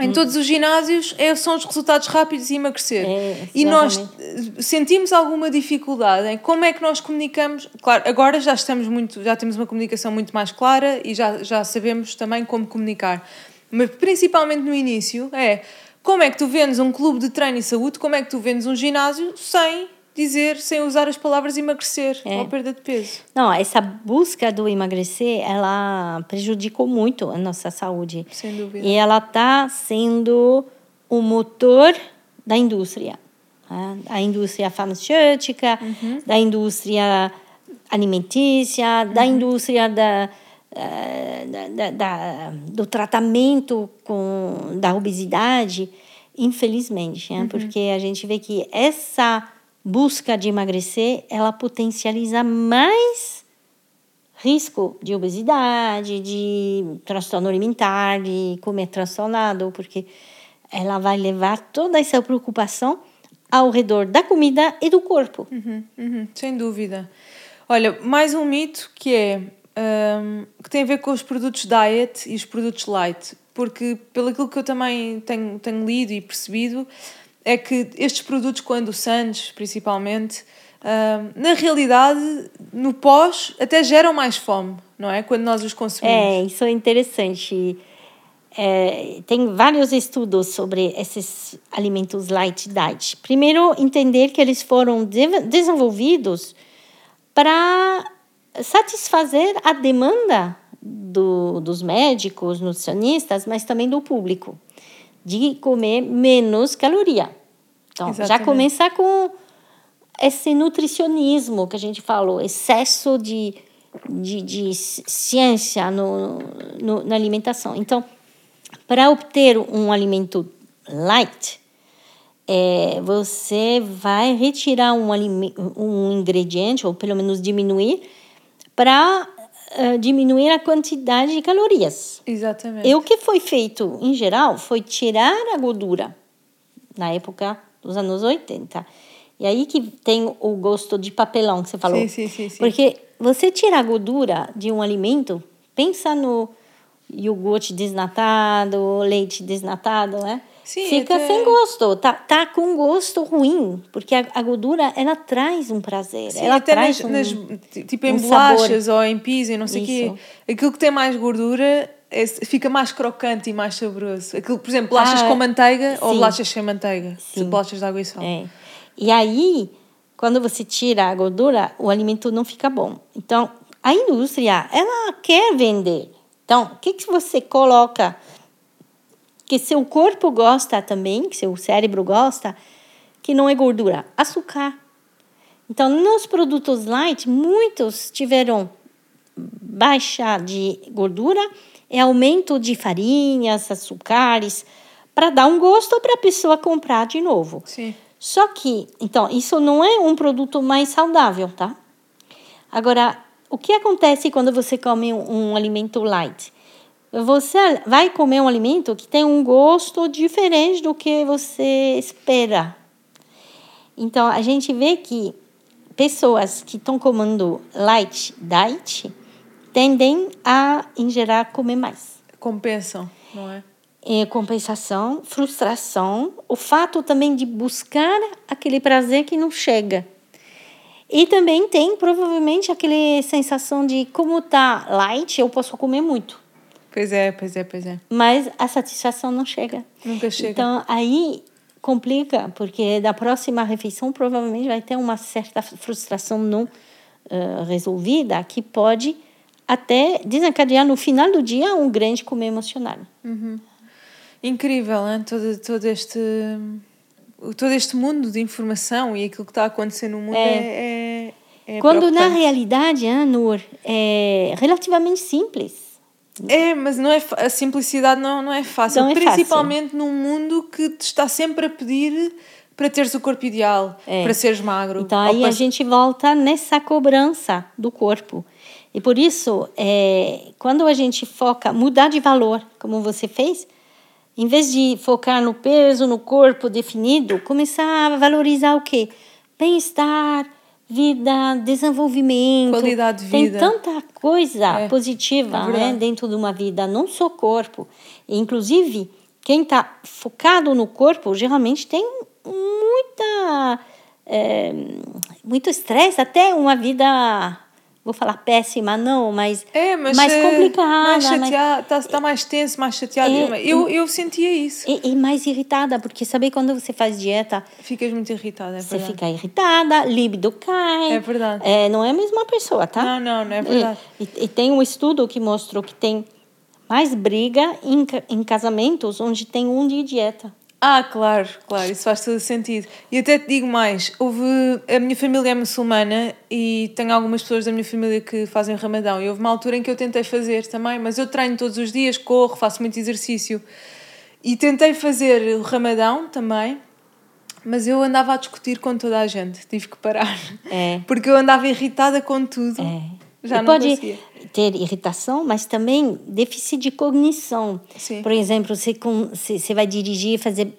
em todos os ginásios é, são os resultados rápidos e emagrecer. É, e nós eh, sentimos alguma dificuldade em como é que nós comunicamos. Claro, agora já estamos muito, já temos uma comunicação muito mais clara e já, já sabemos também como comunicar. Mas principalmente no início é como é que tu vendes um clube de treino e saúde, como é que tu vendes um ginásio sem dizer, sem usar as palavras emagrecer É. ou perda de peso. Não, essa busca do emagrecer, ela prejudicou muito a nossa saúde. Sem dúvida. E ela está sendo o motor da indústria. né? A indústria farmacêutica, Uhum. da indústria alimentícia, Uhum. da indústria da, eh, da, da- da- do tratamento com, da obesidade, infelizmente. Uhum. Né? Porque a gente vê que essa busca de emagrecer, ela potencializa mais risco de obesidade, de transtorno alimentar, de comer transtornado, porque ela vai levar toda essa preocupação ao redor da comida e do corpo. Uhum, uhum, sem dúvida. Olha, mais um mito que é hum, que tem a ver com os produtos diet e os produtos light, porque pelo que eu também tenho, tenho lido e percebido é que estes produtos, quando sandes principalmente, hum, na realidade, no pós, até geram mais fome, não é? Quando nós os consumimos. É, isso é interessante. É, tem vários estudos sobre esses alimentos light diet. Primeiro, entender que eles foram de- desenvolvidos para satisfazer a demanda do, dos médicos, nutricionistas, mas também do público, de comer menos caloria. Então, já Exatamente. começa com esse nutricionismo que a gente falou, excesso de, de, de ciência no, no, na alimentação. Então, para obter um alimento light, é, você vai retirar um, um ingrediente, ou pelo menos diminuir, para eh, diminuir a quantidade de calorias. Exatamente. E o que foi feito, em geral, foi tirar a gordura, na época dos anos 80. E aí que tem o gosto de papelão que você falou. Sim, sim, sim, sim. Porque você tira a gordura de um alimento, pensa no iogurte desnatado, leite desnatado, né? Sim, Fica até- sem gosto, tá, tá com gosto ruim, porque a, a gordura, ela traz um prazer, Sim, ela até traz nas, um, nas- tipo em um sabor. bolachas ou em pizza e não sei o quê, aquilo que tem mais gordura é- fica mais crocante e mais saboroso. Aquilo, por exemplo, bolachas Ah, com manteiga ou sim. bolachas sem manteiga, Sim. bolachas de água e sal. É. E aí, quando você tira a gordura, o alimento não fica bom. Então, a indústria, ela quer vender. Então, o que, que você coloca que seu corpo gosta também, que seu cérebro gosta, que não é gordura? Açúcar. Então, nos produtos light, muitos tiveram baixa de gordura e aumento de farinhas, açúcares, para dar um gosto para a pessoa comprar de novo. Sim. Só que, então, isso não é um produto mais saudável, tá? Agora, o que acontece quando você come um, um alimento light? Você vai comer um alimento que tem um gosto diferente do que você espera. Então, a gente vê que pessoas que estão comendo light diet tendem a, em geral, comer mais. Compensam, não é? É, compensação, frustração, o fato também de buscar aquele prazer que não chega. E também tem provavelmente aquela sensação de como tá light, eu posso comer muito. Pois é, pois é, pois é. Mas a satisfação não chega. Nunca chega. Então aí complica, porque da próxima refeição provavelmente vai ter uma certa frustração não uh, resolvida que pode até desencadear no final do dia um grande comer emocional. Uhum. Incrível, hein? Todo, todo este todo este mundo de informação e aquilo que está a acontecer no mundo é, é, é Quando na realidade, hein, Nur, é relativamente simples. É, mas não é a simplicidade não, não é fácil, não é principalmente fácil. num mundo que te está sempre a pedir para teres o corpo ideal, é. para seres magro. Então aí para... a gente volta nessa cobrança do corpo. E por isso, é, quando a gente foca mudar de valor, como você fez, em vez de focar no peso, no corpo definido, começar a valorizar o quê? Bem-estar, vida, desenvolvimento. Qualidade de vida. Tem tanta coisa é, positiva é né, dentro de uma vida, não só corpo. Inclusive, quem está focado no corpo geralmente tem muita. É, muito estresse, até uma vida vou falar péssima, não, mas, é, mas mais é, complicada. Mais chateada, está tá mais tenso, mais chateada. É, eu, eu sentia isso. E, e, mais irritada, porque sabe quando você faz dieta. Ficas muito irritada, é Você fica irritada, libido cai. É verdade. É, não é a mesma pessoa, tá? Não, não, não é verdade. E, e, e tem um estudo que mostrou que tem mais briga em, em casamentos onde tem um de dieta. Ah, claro, claro, isso faz todo sentido. E até te digo mais, houve a minha família é muçulmana e tenho algumas pessoas da minha família que fazem ramadão e houve uma altura em que eu tentei fazer também, mas eu treino todos os dias, corro, faço muito exercício e tentei fazer o ramadão também, mas eu andava a discutir com toda a gente, tive que parar. É. Porque eu andava irritada com tudo. É. Já e não pode conseguia. Ter irritação, mas também déficit de cognição. Sim. Por exemplo, você, você vai dirigir, fazer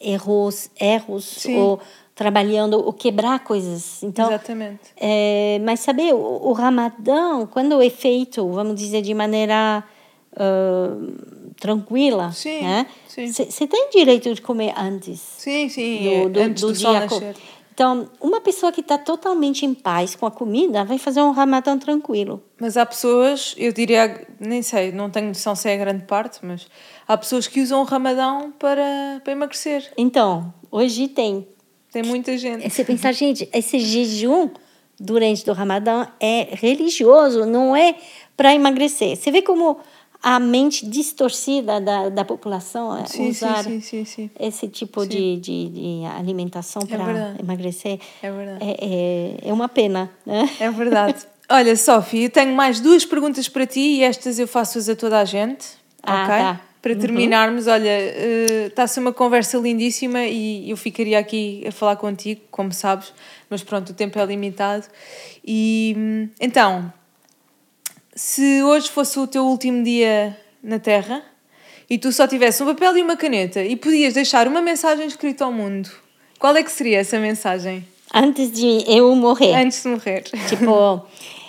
erros, erros Sim. ou trabalhando ou quebrar coisas. Então, Exatamente. É, mas saber, o, o Ramadã, quando é feito, vamos dizer, de maneira uh, tranquila, sim, né? Você tem direito de comer antes. Sim, sim. Do, do, antes do, do dia. Nascer. Então, uma pessoa que está totalmente em paz com a comida vai fazer um ramadã tranquilo. Mas há pessoas, eu diria, nem sei, não tenho noção se é a grande parte, mas há pessoas que usam o ramadão para, para emagrecer. Então, hoje tem. Tem muita gente. Você pensar, gente, esse jejum durante o ramadã é religioso, não é para emagrecer. Você vê como a mente distorcida da, da população é sim, usar sim, sim, esse tipo de, de, de, alimentação é para emagrecer. É verdade. É, é, é uma pena, né? É verdade. Olha, Sofia, eu tenho mais duas perguntas para ti e estas eu faço-as a toda a gente. Ah, ok? Tá. Para uhum. terminarmos, uhum. olha, uh, está a ser uma conversa lindíssima e eu ficaria aqui a falar contigo, como sabes, mas pronto, o tempo é limitado. E hum, então, se hoje fosse o teu último dia na Terra e tu só tivesse um papel e uma caneta e podias deixar uma mensagem escrita ao mundo, qual é que seria essa mensagem? Antes de eu morrer. Antes de morrer. Tipo,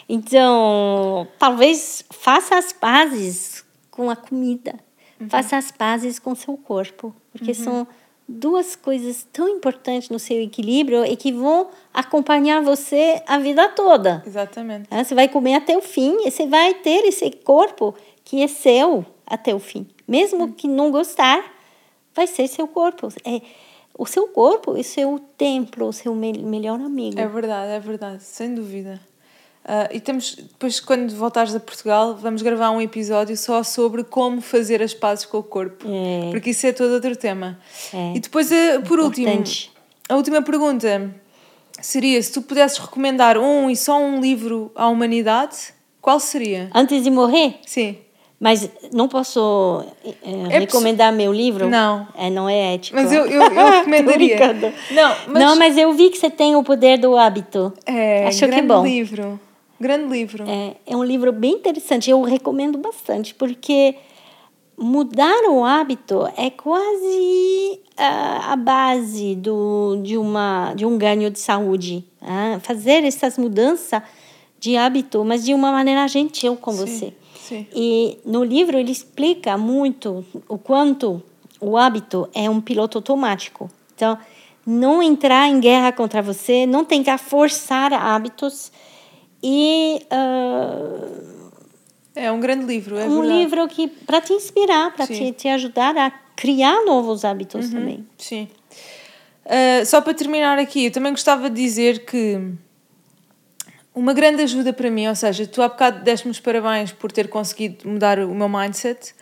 então, talvez faça as pazes com a comida. Uhum. Faça as pazes com seu corpo. Porque uhum. são duas coisas tão importantes no seu equilíbrio e que vão acompanhar você a vida toda. Exatamente. É, você vai comer até o fim e você vai ter esse corpo que é seu até o fim. Mesmo que não gostar, vai ser seu corpo. É, o seu corpo é seu templo, o seu me melhor amigo. É verdade, é verdade, sem dúvida. Uh, e temos, depois, quando voltares a Portugal, vamos gravar um episódio só sobre como fazer as pazes com o corpo. É. Porque isso é todo outro tema. É. E depois, uh, por Importante. último, a última pergunta seria: se tu pudesses recomendar um e só um livro à humanidade, qual seria? Antes de morrer? Sim. Mas não posso é, é recomendar meu livro? Não. É, não é ético. Mas eu, eu, eu recomendaria. não, mas... não, mas eu vi que você tem o poder do hábito. É, Acho que é bom. livro. Grande livro. É, é um livro bem interessante, eu recomendo bastante, porque mudar o hábito é quase a, a base do, de, uma, de um ganho de saúde. Ah, fazer essas mudanças de hábito, mas de uma maneira gentil com Sim, você. sim. E no livro ele explica muito o quanto o hábito é um piloto automático. Então, não entrar em guerra contra você, não tentar forçar hábitos e uh, É um grande livro, é um verdade. livro que para te inspirar, para te, te ajudar a criar novos hábitos Uhum. também. Sim. Uh, só para terminar aqui, eu também gostava de dizer que uma grande ajuda para mim, ou seja, tu há bocado deste-me os parabéns por ter conseguido mudar o meu mindset,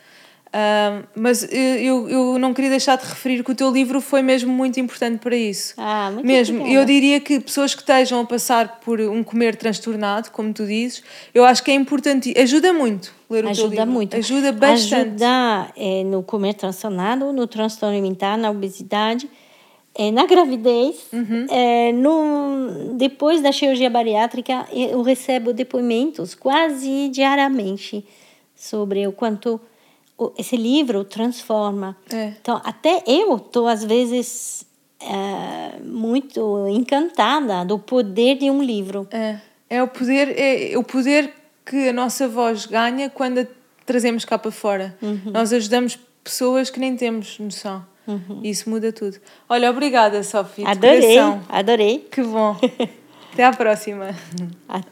uh, mas eu, eu não queria deixar de referir que o teu livro foi mesmo muito importante para isso. Ah, muito mesmo, obrigada. eu diria que pessoas que estejam a passar por um comer transtornado, como tu dizes, eu acho que é importante, ajuda muito ler o teu Ajuda livro. muito. Ajuda bastante. Ajuda é, no comer transtornado, no transtorno alimentar, na obesidade, é, na gravidez. Uhum. É, no, depois da cirurgia bariátrica, eu recebo depoimentos quase diariamente sobre o quanto esse livro transforma. É. Então, até eu estou, às vezes, é, muito encantada do poder de um livro. É, é o poder, é o poder que a nossa voz ganha quando a trazemos cá para fora. Nós ajudamos pessoas que nem temos noção. E isso muda tudo. Olha, obrigada, Sofia. Adorei, adorei. Que bom. Até à próxima. Até